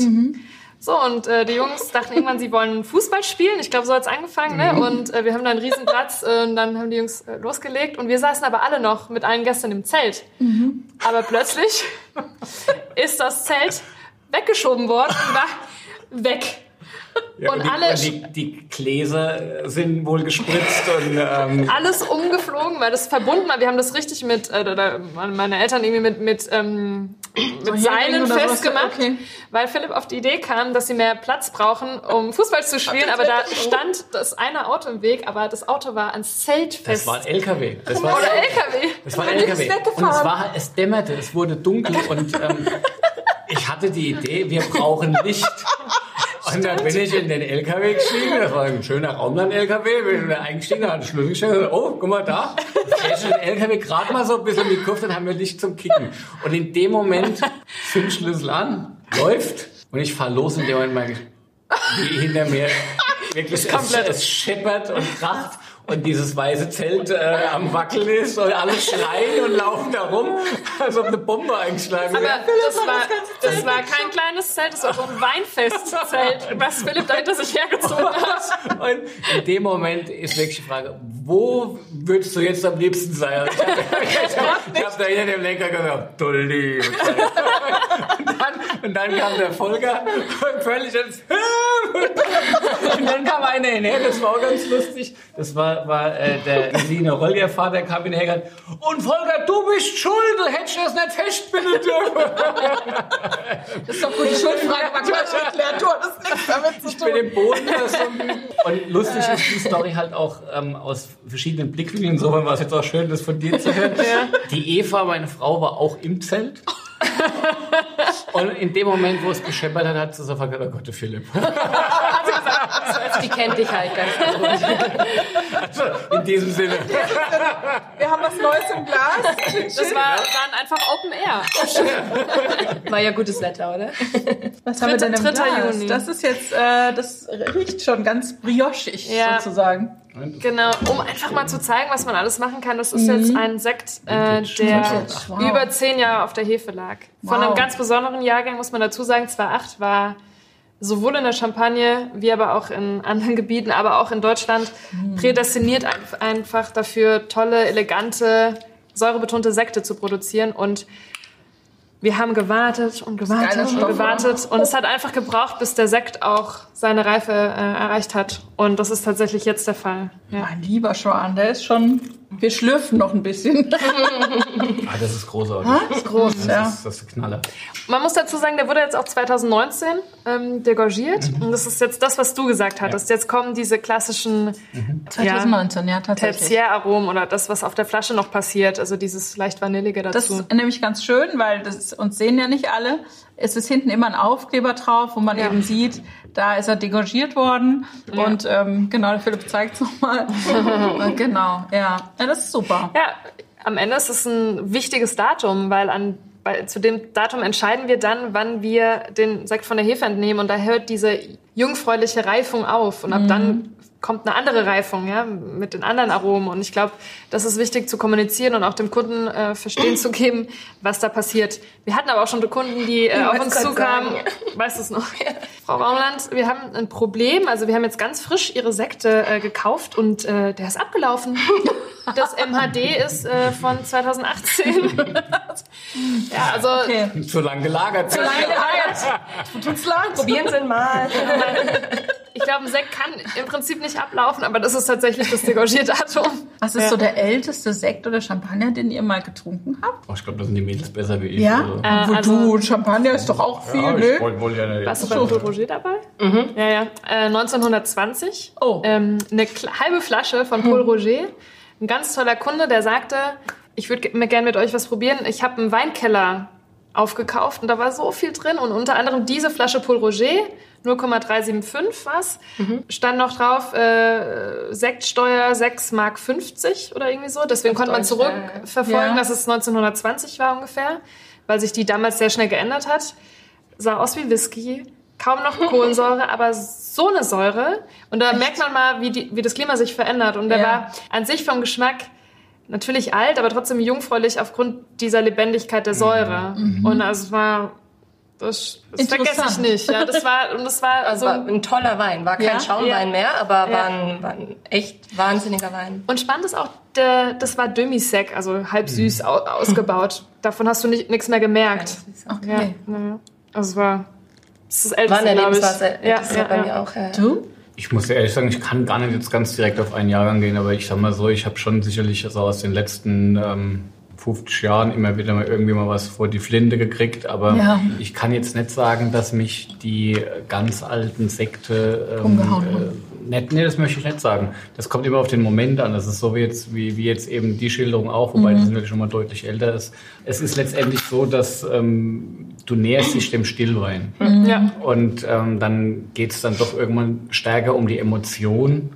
So, und äh, die Jungs dachten irgendwann, sie wollen Fußball spielen. Ich glaube, so hat's angefangen. Ne? Und äh, wir haben da einen riesen Platz äh, und dann haben die Jungs äh, losgelegt. Und wir saßen aber alle noch mit allen Gästen im Zelt. Aber plötzlich ist das Zelt weggeschoben worden und war weg. Ja, und die, alle- die, die Gläser sind wohl gespritzt und ähm, alles umgeflogen, weil das verbunden war. Wir haben das richtig mit, äh, oder meine Eltern irgendwie mit, mit, ähm, mit Seilen oder sowas, festgemacht, okay. weil Philipp auf die Idee kam, dass sie mehr Platz brauchen, um Fußball zu spielen. Aber da stand das eine Auto im Weg, aber das Auto war ans Zelt das fest. war ein LKW. Das war, Oder LKW. das war ein Und LKW. ist weggefahren. Und es war, es dämmerte, es wurde dunkel und ähm, ich hatte die Idee, wir brauchen Licht. Und dann bin ich in den LKW gestiegen, das war ein schöner Raumland-LKW, bin da eingestiegen, da hat einen Schlüssel gestellt, und, oh, guck mal da, schon den LKW gerade mal so ein bisschen Kurve, dann haben wir Licht zum Kicken. Und in dem Moment fing Schlüssel an, läuft, und ich fahr los in dem Moment mal wie hinter mir wirklich es, es scheppert und kracht und dieses weiße Zelt äh, am Wackeln ist und alle schreien und laufen da rum, als ob eine Bombe eingeschlagen Aber wäre. das war, das war kein kleines Zelt, das war so ein Weinfestzelt, was Philipp dahinter sich hergezogen hat. Und in dem Moment ist wirklich die Frage, wo würdest du jetzt am liebsten sein? Ich habe hab, hab da hinter dem Lenker gesagt, du liebe Zeit. Und, dann, und kam der Volker und völlig ins Und dann kam einer hinher, das war auch ganz lustig. Das war, war äh, der Sine Rollierfahrer, der kam hinher und Volker, du bist schuld, du hättest das nicht festbinden dürfen. Das ist doch gut, die Schuldfrage war gleich erklärt. Du hattest nichts damit zu Ich bin tun. im Boden versunken. Und lustig ist die Story halt auch ähm, aus verschiedenen Blickwinkeln. Insofern war es jetzt auch schön, das von dir zu hören. Die Eva, meine Frau, war auch im Zelt. Und in dem Moment, wo es gescheppert hat, hat sie sofort gesagt, oh Gott, Philipp. Die kennt dich halt ganz gut. Also, in diesem Sinne. Wir haben was Neues im Glas. Das war dann einfach Open Air. War ja gutes Wetter, oder? Was haben wir denn im Dritter Glas? Juni. Das ist jetzt, äh, das riecht schon ganz briochig Ja. sozusagen. Genau, um einfach mal zu zeigen, was man alles machen kann. Das ist jetzt ein Sekt, äh, der wow. über zehn Jahre auf der Hefe lag. Von Wow. einem ganz besonderen Jahrgang muss man dazu sagen, 2008 war sowohl in der Champagne wie aber auch in anderen Gebieten, aber auch in Deutschland prädestiniert ein- einfach dafür, tolle, elegante, säurebetonte Sekte zu produzieren und wir haben gewartet und gewartet und gewartet und es hat einfach gebraucht, bis der Sekt auch seine Reife äh, erreicht hat. Und das ist tatsächlich jetzt der Fall. Ja. Mein lieber Schwan, der ist schon, wir schlürfen noch ein bisschen. Ah, das ist großartig. Das ist groß, Das ja. ist, das ist ein Knaller. Man muss dazu sagen, der wurde jetzt auch 2019 ähm, degorgiert. Mhm. Und das ist jetzt das, was du gesagt hattest. Jetzt kommen diese klassischen 2019, ja, tatsächlich. Tertiäraromen oder das, was auf der Flasche noch passiert. Also dieses leicht Vanillige Das dazu. ist nämlich ganz schön, weil das uns sehen ja nicht alle. Es ist hinten immer ein Aufkleber drauf, wo man Ja. eben sieht, da ist er degorgiert worden. Ja. Und ähm, genau, der Philipp zeigt es nochmal. genau, ja. Ja, das ist super. Ja, am Ende ist es ein wichtiges Datum, weil an bei, zu dem Datum entscheiden wir dann, wann wir den Sekt von der Hefe entnehmen und da hört diese jungfräuliche Reifung auf und ab dann kommt eine andere Reifung, ja, mit den anderen Aromen und ich glaube, das ist wichtig zu kommunizieren und auch dem Kunden äh, verstehen zu geben, was da passiert. Wir hatten aber auch schon Kunden, die äh, auf uns zukamen. sagen. Weißt du es noch? Frau Raumland, wir haben ein Problem. Also wir haben jetzt ganz frisch Ihre Sekte äh, gekauft und äh, der ist abgelaufen. Das MHD ist äh, von 2018. ja, also Okay. Zu lang gelagert. Zu Tut's leid. Probieren Sie ihn mal. ich glaube, ein Sekt kann im Prinzip nicht ablaufen, aber das ist tatsächlich das Degorgierdatum. Was ist Ja. so der älteste Sekt oder Champagner, den ihr mal getrunken habt? Oh, ich glaube, da sind die Mädels besser wie ich. Ja? Also. Äh, Wo also- du, Champagner ist doch auch viel, Ja, ne? ich wollte wollte ja nicht. Warst du bei Paul Roger dabei? Ja, ja. Äh, 1920. Oh. Ähm, eine halbe Flasche von Paul Roger. Ein ganz toller Kunde, der sagte, ich würde mir gerne mit euch was probieren. Ich habe einen Weinkeller aufgekauft und da war so viel drin und unter anderem diese Flasche Paul Roger. 0,375 was. Stand noch drauf, äh, Sektsteuer 6 Mark 50 oder irgendwie so. Deswegen konnte man zurückverfolgen, Ja. dass es 1920 war ungefähr, weil sich die damals sehr schnell geändert hat. sah aus wie Whisky, kaum noch Kohlensäure, aber so eine Säure. Und da merkt man mal, wie, die, wie das Klima sich verändert. Und der Ja. war an sich vom Geschmack natürlich alt, aber trotzdem jungfräulich aufgrund dieser Lebendigkeit der Säure. Und also es war, das, das vergesse ich nicht. Ja, das war, und das war Also so war ein toller Wein, war kein Ja? Schaumwein Ja. mehr, aber Ja. war, ein, war ein echt wahnsinniger Wein. Und spannend ist auch, der, das war Demi-Sec, also halb süß au, ausgebaut. Davon hast du nichts mehr gemerkt. Okay. Ja. Also es war das ist das War älteste, ein glaube ich. Erlebniswasser, Ja, das ist ja, ja bei mir auch. Ja. Du? Ich muss ehrlich sagen, ich kann gar nicht jetzt ganz direkt auf einen Jahrgang gehen, aber ich sag mal so, ich habe schon sicherlich also aus den letzten ähm, 50 Jahren immer wieder mal irgendwie mal was vor die Flinte gekriegt, aber Ja. ich kann jetzt nicht sagen, dass mich die äh, ganz alten Sekte ähm, Nicht, nee, das möchte ich nicht sagen. Das kommt immer auf den Moment an. Das ist so wie jetzt, wie, wie jetzt eben die Schilderung auch, wobei die sind wirklich schon mal deutlich älter ist. Es ist letztendlich so, dass ähm, du näherst dich dem Stillwein. Ja. Und ähm, dann geht es dann doch irgendwann stärker um die Emotion.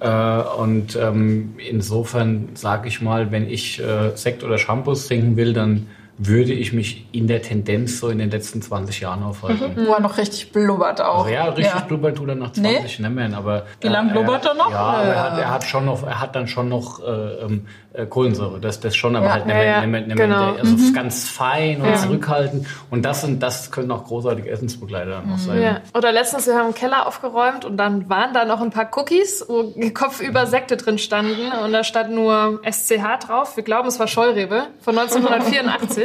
Äh, und ähm, insofern sage ich mal, wenn ich äh, Sekt oder Shampoos trinken will, dann würde ich mich in der Tendenz so in den letzten 20 Jahren aufhalten. Wo er noch richtig blubbert auch. Also ja, richtig Ja. blubbert tut er nach Nee? 20 nicht mehr, aber... Wie lang äh, blubbert er noch? Ja, aber er Ja. hat, er hat schon noch, er hat dann schon noch äh, ähm, äh, Kohlensäure, das, das schon, aber Ja, halt nicht ja, mehr, ja, nicht mehr, genau. der, also ganz fein und zurückhaltend und das sind, das können auch großartige Essensbegleiter dann auch sein. Ja. Oder letztens, wir haben einen Keller aufgeräumt und dann waren da noch ein paar Cookies, wo kopfüber Sekte drin standen und da stand nur SCH drauf. Wir glauben, es war Scheurebe von 1984.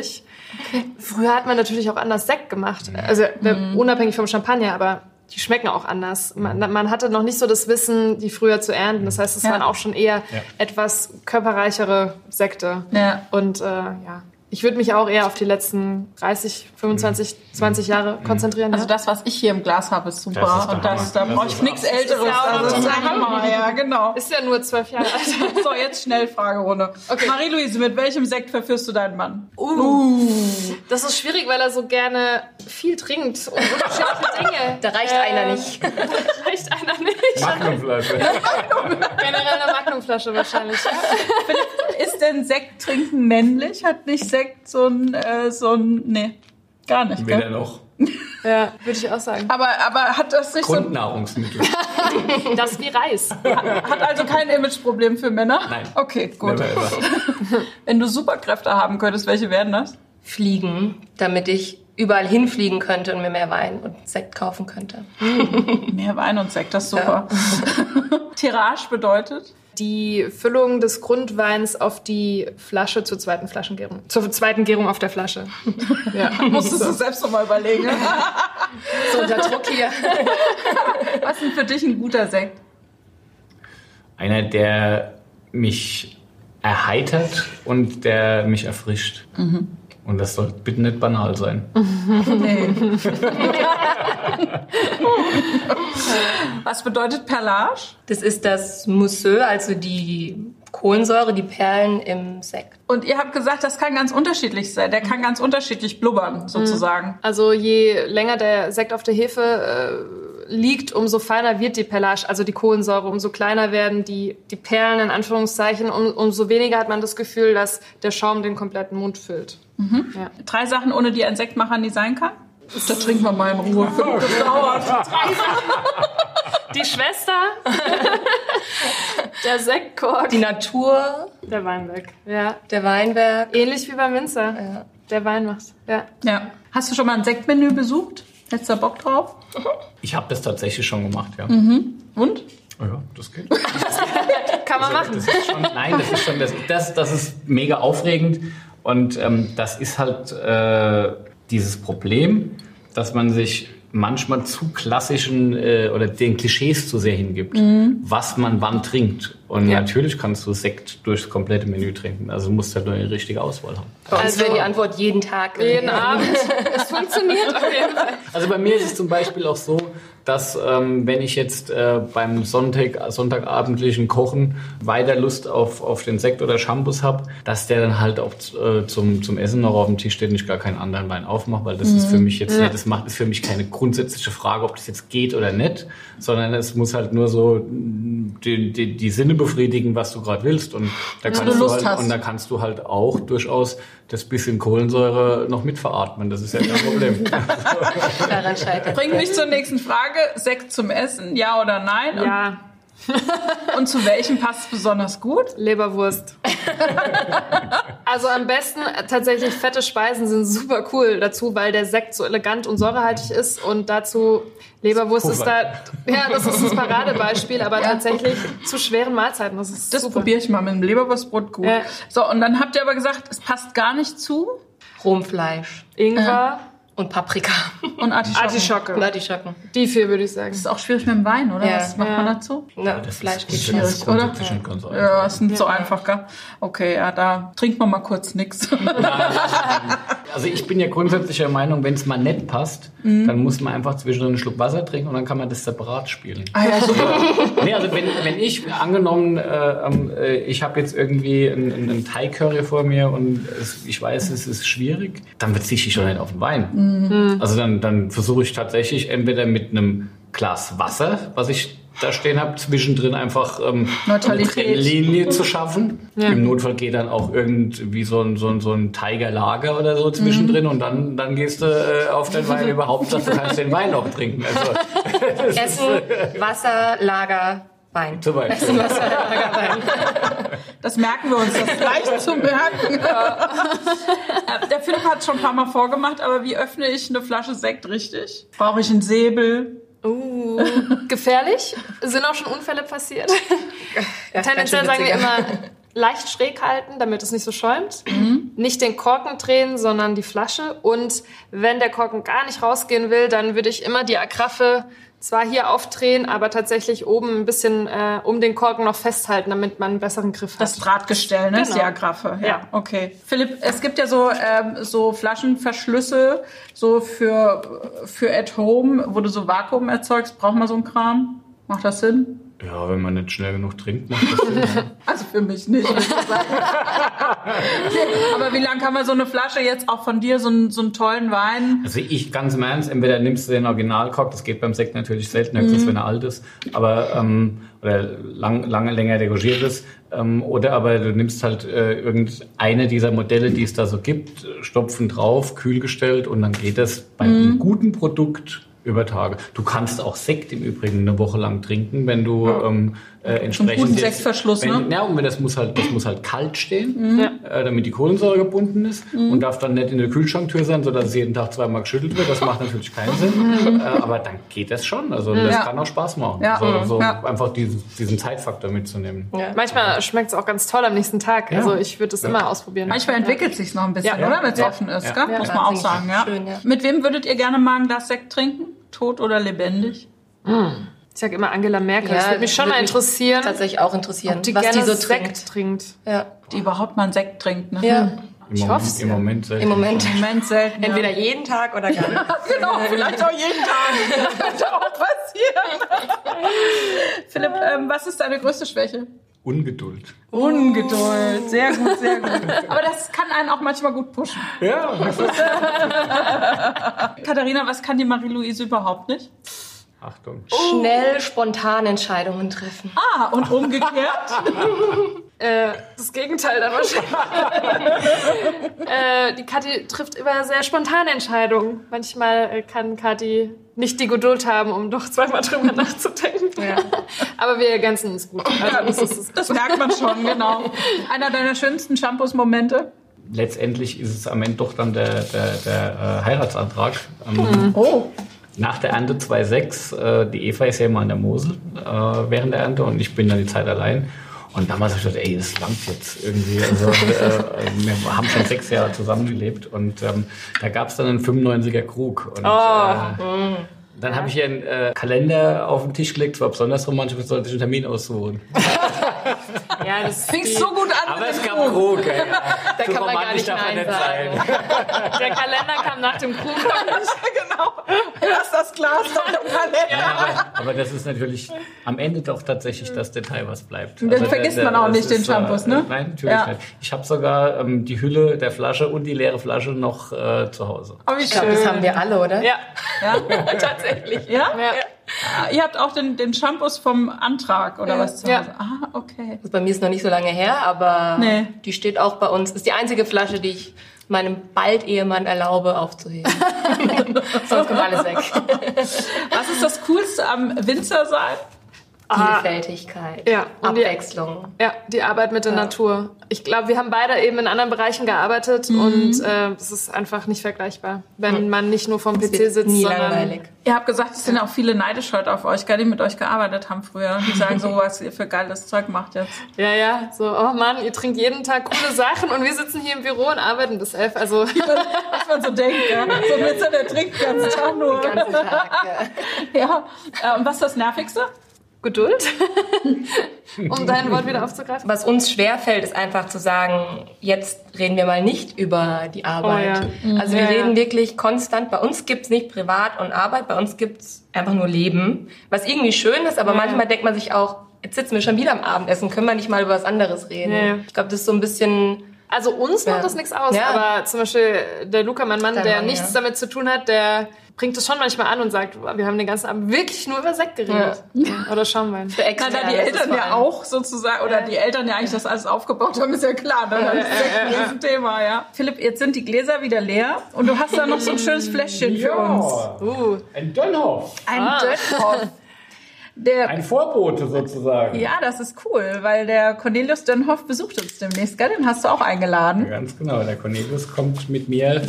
Früher hat man natürlich auch anders Sekt gemacht, also äh, unabhängig vom Champagner, aber die schmecken auch anders. Man, man hatte noch nicht so das Wissen, die früher zu ernten. Das heißt, es Ja. waren auch schon eher etwas körperreichere Sekte. Ja. Und äh, ja, ich würde mich auch eher auf die letzten 30, 25, 20 Jahre konzentrieren. Also ja. das, was ich hier im Glas habe, ist super. Das ist und das, da Hammer. brauche Das ich ist nichts Älteres. ja auch noch also, mal, ja, genau. Ist ja nur zwölf Jahre alt. So, jetzt schnell Fragerunde. Okay. Marie-Louise, mit welchem Sekt verführst du deinen Mann? Das ist schwierig, weil er so gerne viel trinkt und unterschiedliche Dinge. Da reicht Ähm, einer nicht. reicht einer nicht. Magnumflasche. Generell eine Magnumflasche wahrscheinlich. Ja. Ist denn Sekt trinken männlich? Hat nicht Sekt so ein, äh, so ein, nee, gar nicht, Weder gell? noch. Ja, würde ich auch sagen. Aber, aber hat das nicht so, Grundnahrungsmittel. Das wie Reis. hat also kein Imageproblem für Männer? Nein. Okay, gut. Never ever. Wenn du Superkräfte haben könntest, welche wären das? Fliegen, damit ich überall hinfliegen könnte und mir mehr Wein und Sekt kaufen könnte. Mehr Wein und Sekt, das ist super. Tirage bedeutet? Die Füllung des Grundweins auf die Flasche zur zweiten Flaschengärung. Zur zweiten Gärung auf der Flasche. Ja. Musstest du selbst noch mal überlegen. So unter Druck hier. Was ist denn für dich ein guter Sekt? Einer, der mich erheitert und der mich erfrischt. Und das soll bitte nicht banal sein. Nee. Was bedeutet Perlage? Das ist das Mousseux, also die Kohlensäure, die Perlen im Sekt. Und ihr habt gesagt, das kann ganz unterschiedlich sein. Der kann ganz unterschiedlich blubbern, sozusagen. Also je länger der Sekt auf der Hefe äh, liegt, umso feiner wird die Perlage, also die Kohlensäure, umso kleiner werden die, die Perlen in Anführungszeichen, um, umso weniger hat man das Gefühl, dass der Schaum den kompletten Mund füllt. Ja. Drei Sachen, ohne die ein Sektmacher nie sein kann? Da trinken wir mal in Ruhe. Das dauert. Die Schwester, der Sektkork, Die Natur, der Weinberg. Ja. der Weinberg. Ähnlich wie beim Winzer, Ja. der Wein macht. Ja. Ja. Hast du schon mal ein Sektmenü besucht? Letzter Bock drauf? Ich habe das tatsächlich schon gemacht, ja. Und? Oh ja, das geht. Kann man machen. Das ist schon, nein, das ist schon, das, das, das ist mega aufregend und ähm, das ist halt äh, dieses Problem, dass man sich manchmal zu klassischen äh, oder den Klischees zu sehr hingibt, was man wann trinkt. Und Ja. natürlich kannst du Sekt durchs komplette Menü trinken. Also du musst halt nur die richtige Auswahl haben. Also- wäre die Antwort jeden Tag. Jeden Abend. Es funktioniert auf jeden Fall. Also bei mir ist es zum Beispiel auch so, dass ähm, wenn ich jetzt äh, beim Sonntag, Sonntagabendlichen Kochen weiter Lust auf, auf den Sekt oder Shampoos habe, dass der dann halt auch äh, zum, zum Essen noch auf dem Tisch steht und ich gar keinen anderen Wein aufmache, weil das ist für mich jetzt nicht, das macht ist für mich keine grundsätzliche Frage, ob das jetzt geht oder nicht, sondern es muss halt nur so die, die, die Sinne befriedigen, was du gerade willst. Und da du kannst du, Lust halt, hast. und da kannst du halt auch durchaus das bisschen Kohlensäure noch mitveratmen. Das ist ja kein Problem. Daran scheitert. Bringt mich zur nächsten Frage. Sekt zum Essen, ja oder nein? Ja, Und, und zu welchem passt es besonders gut? Leberwurst. also am besten äh, tatsächlich fette Speisen sind super cool dazu, weil der Sekt so elegant und säurehaltig ist und dazu Leberwurst ist da, ja, das ist das Paradebeispiel, aber tatsächlich zu schweren Mahlzeiten. Das ist Das probiere ich mal mit dem Leberwurstbrot gut. Ja. So, und dann habt ihr aber gesagt, es passt gar nicht zu. Rumfleisch Ingwer, und Paprika. Und Artischocken. Artischocke. Und Artischocken. Die vier würde ich sagen. Das ist auch schwierig mit dem Wein, oder? Ja. Was macht man Ja. dazu? Na, Das Fleisch ist- geht ist oder? ganz so einfach. Ja, ist nicht so einfach, gell? Okay, ja, da trinkt man mal kurz nix. Also ich bin ja grundsätzlich der Meinung, wenn es mal nett passt, dann muss man einfach zwischendrin einen Schluck Wasser trinken und dann kann man das separat spielen. ah, ja, super. Nee, also wenn, wenn ich angenommen, äh, ähm, äh, ich habe jetzt irgendwie einen, einen Thai-Curry vor mir und es, ich weiß, es ist schwierig, dann verzichte ich schon nicht auf den Wein. Also dann, dann versuche ich tatsächlich entweder mit einem Glas Wasser, was ich da stehen habe, zwischendrin einfach ähm, eine. Trennlinie zu schaffen. Im Notfall geht dann auch irgendwie so ein, so ein, so ein Tiger-Lager oder so zwischendrin und dann, dann gehst du äh, auf den Wein überhaupt, dass du kannst den Wein auch trinken. Also, Essen, Wasser, Lager, Wein. zum Beispiel. Das merken wir uns, das ist leicht zu merken. Äh, Der Philipp hat schon ein paar Mal vorgemacht, aber wie öffne ich eine Flasche Sekt richtig? Brauche ich einen Säbel? Uh, gefährlich. Sind auch schon Unfälle passiert. Ja, Tendenziell sagen wir immer leicht schräg halten, damit es nicht so schäumt. Mhm. Nicht den Korken drehen, sondern die Flasche. Und wenn der Korken gar nicht rausgehen will, dann würde ich immer die Agraffe zwar hier aufdrehen, aber tatsächlich oben ein bisschen äh, um den Korken noch festhalten, damit man einen besseren Griff hat. Das Drahtgestell, ne? Genau. Agraffe. Ja, Ja. okay. Philipp, es gibt ja so, ähm, so Flaschenverschlüsse, so für, für at home, wo du so Vakuum erzeugst. Braucht man so einen Kram? Macht das Sinn? Ja, wenn man nicht schnell genug trinkt, macht das Sinn. Also für mich nicht. würde ich sagen. Aber wie lange kann man so eine Flasche jetzt auch von dir, so einen, so einen tollen Wein? Also ich ganz im Ernst, entweder nimmst du den Originalkork, das geht beim Sekt natürlich selten, höchstens wenn er alt ist, aber ähm, oder lang, lange länger degogiert ist, ähm, oder aber du nimmst halt äh, irgendeine dieser Modelle, die es da so gibt, stopfen drauf, kühlgestellt und dann geht das bei einem guten Produkt über Tage. Du kannst auch Sekt im Übrigen eine Woche lang trinken, wenn du ähm, äh, entsprechend guten jetzt- Sektverschluss, wenn, ne? Ja, und das muss halt, das muss halt kalt stehen, äh, damit die Kohlensäure gebunden ist und darf dann nicht in der Kühlschranktür sein, sodass es jeden Tag zweimal geschüttelt wird. Das macht natürlich keinen Sinn. Äh, aber dann geht das schon. Also das Ja. kann auch Spaß machen. Ja. So, so Ja. einfach diesen, diesen Zeitfaktor mitzunehmen. Ja. Manchmal schmeckt es auch ganz toll am nächsten Tag. Ja. Also ich würde es immer ausprobieren. Manchmal entwickelt sich's noch ein bisschen, Ja. oder? Wenn es Ja. offen ist, Ja. gell? Ja. muss man auch sagen. Ja. schön, ja. Mit wem würdet ihr gerne mal ein Glas Sekt trinken? Tot oder lebendig? Ich sage immer Angela Merkel. das Ja, würde mich schon mal mich interessieren, Tatsächlich auch interessieren, die was gerne die so Sekt trinkt. trinkt. Ja. Die überhaupt mal einen Sekt trinkt, ne? ja, Im Ich Moment, hoff's, Im. Moment selten. im Moment. Im Moment selten. Entweder jeden Tag oder gar nicht. Genau, vielleicht auch jeden Tag. Das könnte auch passieren. Philipp, ähm, was ist deine größte Schwäche? Ungeduld. Ungeduld. Sehr gut, sehr gut. Aber das kann einen auch manchmal gut pushen. Ja, Katharina, was kann die Marie-Louise überhaupt nicht? Achtung. Schnell spontan Entscheidungen treffen. Ah, und umgekehrt? Äh, das Gegenteil dann wahrscheinlich. äh, die Kathi trifft immer sehr spontane Entscheidungen. Manchmal äh, kann Kathi nicht die Geduld haben, um doch zweimal drüber nachzudenken. Ja. Aber wir ergänzen uns gut. Also das ist. Das merkt man schon, genau. Einer deiner schönsten Shampoos-Momente? Letztendlich ist es am Ende doch dann der, der, der äh, Heiratsantrag. Ähm, Oh. Nach der Ernte 2,6, äh, die Eva ist ja immer an der Mosel äh, während der Ernte und ich bin dann die Zeit allein. Und damals habe ich gedacht, ey, das langt jetzt irgendwie. Also, äh, wir haben schon sechs Jahre zusammengelebt und ähm, da gab es dann einen 95er Krug. Und, äh, dann habe ich ihr einen äh, Kalender auf den Tisch gelegt, zwar besonders romantisch, aber sollte ich einen Termin aussuchen. Ja, das Fingst so gut an Aber mit es gab Krug. Ja. Da kann man gar nicht Nein sein. Der Kalender kam nach dem Krug. genau. Lass das Glas doch im Kalender. Ja, aber, aber das ist natürlich am Ende doch tatsächlich das Detail, was bleibt. Das vergisst man auch nicht, den äh, Shampoos, ne? Nein, natürlich Ja. nicht. Ich habe sogar ähm, die Hülle der Flasche und die leere Flasche noch äh, zu Hause. Oh, wie Ich glaube, das haben wir alle, oder? Ja, Ja? tatsächlich. Ja? Ja. Ah, Ihr habt auch den, den Shampoos vom Antrag oder Ja. was zu Ja. Ah, okay. Das bei mir ist noch nicht so lange her, aber Nee. die steht auch bei uns. Ist die einzige Flasche, die ich meinem bald Ehemann erlaube aufzuheben. Sonst kommt alles weg. Was ist das Coolste am Winzer sein? Ah. Vielfältigkeit, Ja, und die- Abwechslung. Ja, die Arbeit mit der Natur. Ich glaube, wir haben beide eben in anderen Bereichen gearbeitet Mhm. und äh, es ist einfach nicht vergleichbar, wenn man nicht nur vom PC sitzt, nie sondern langweilig. Ihr habt gesagt, es sind auch viele neidisch heute auf euch, gell, die mit euch gearbeitet haben früher. Die sagen so, was ihr für geiles Zeug macht jetzt. ja, ja, so, oh Mann, ihr trinkt jeden Tag coole Sachen und wir sitzen hier im Büro und arbeiten bis elf. Also Was man so denkt, ja. So ein Winzer, der trinkt den ganzen Tag nur. Den ganzen Tag. Ja. Ja. Und was ist das Nervigste? Geduld, um dein Wort wieder aufzugreifen. Was uns schwerfällt, ist einfach zu sagen, jetzt reden wir mal nicht über die Arbeit. Oh Also wir Ja, ja. reden wirklich konstant. Bei uns gibt's nicht Privat und Arbeit, bei uns gibt's einfach nur Leben. Was irgendwie schön ist, aber Ja, manchmal ja. denkt man sich auch, jetzt sitzen wir schon wieder am Abendessen, können wir nicht mal über was anderes reden. Ja, ja. Ich glaube, das ist so ein bisschen... Also uns Ja. macht das nichts aus, Ja. aber zum Beispiel der Luca, mein Mann, Dein der Mann, nichts ja. damit zu tun hat, der bringt es schon manchmal an und sagt, wir haben den ganzen Abend wirklich nur über Sekt geredet. Oder Schaumwein. Für Na, da die Eltern ja auch sozusagen, oder die Eltern ja eigentlich das alles aufgebaut haben, ist ja klar. Ne? Das ist echt ein Riesenthema, ja. Philipp, jetzt sind die Gläser wieder leer und du hast da noch so ein schönes Fläschchen für uns. Uh, ein Dönhoff. Ein Ah. Dönhoff. Der, Ein Vorbote sozusagen. ja, das ist cool, weil der Cornelius Dönhoff besucht uns demnächst, gell? Den hast du auch eingeladen. Ganz genau, der Cornelius kommt mit mir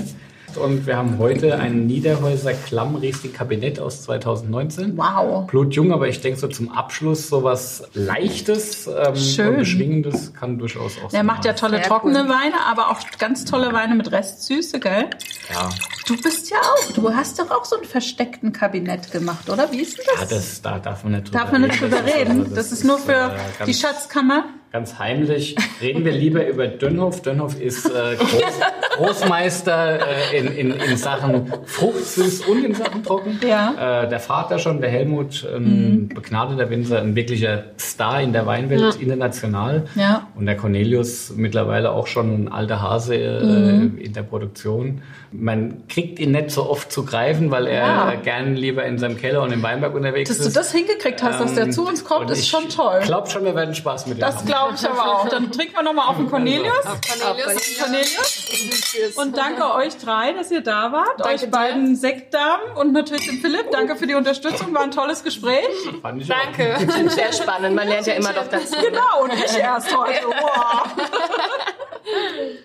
und wir haben heute ein Niederhäuser Klammriesling Kabinett aus 2019. Wow. Blutjung, aber ich denke so zum Abschluss sowas Leichtes ähm, Schön. und Beschwingendes kann durchaus auch Der so macht ja tolle Sehr trockene cool. Weine, aber auch ganz tolle Weine mit Restsüße, gell? Ja, Du bist ja auch, du hast doch auch so ein versteckten Kabinett gemacht, oder? Wie ist denn ja das? das, da darf man nicht drüber Darf man nicht reden. drüber Das ist- reden? Das ist nur für äh, die Schatzkammer. Ganz heimlich reden wir lieber über Dönhoff. Dönhoff ist äh, Groß, Großmeister äh, in, in, in Sachen Fruchtsüß und in Sachen Trocken. Ja. Äh, der Vater schon, der Helmut, ein begnadeter Winzer, ein wirklicher Star in der Weinwelt, international. Ja. Und der Cornelius mittlerweile auch schon ein alter Hase äh, Mhm. in der Produktion. Man kriegt ihn nicht so oft zu greifen, weil er Ja. gern lieber in seinem Keller und im Weinberg unterwegs Dass ist. du das hingekriegt hast, dass der zu uns kommt, Ähm, ist ich schon toll. glaub schon, wir werden Spaß mit ihm haben. Glaube ich aber auch. Dann trinken wir nochmal auf den Cornelius. Cornelius. Cornelius. Und danke euch drei, dass ihr da wart. Danke euch dir. beiden Sektdamen und natürlich dem Philipp. Danke für die Unterstützung. War ein tolles Gespräch. Fand ich auch. Danke. Sehr spannend. Man lernt ja immer doch dazu. Genau, und ich erst heute. Wow.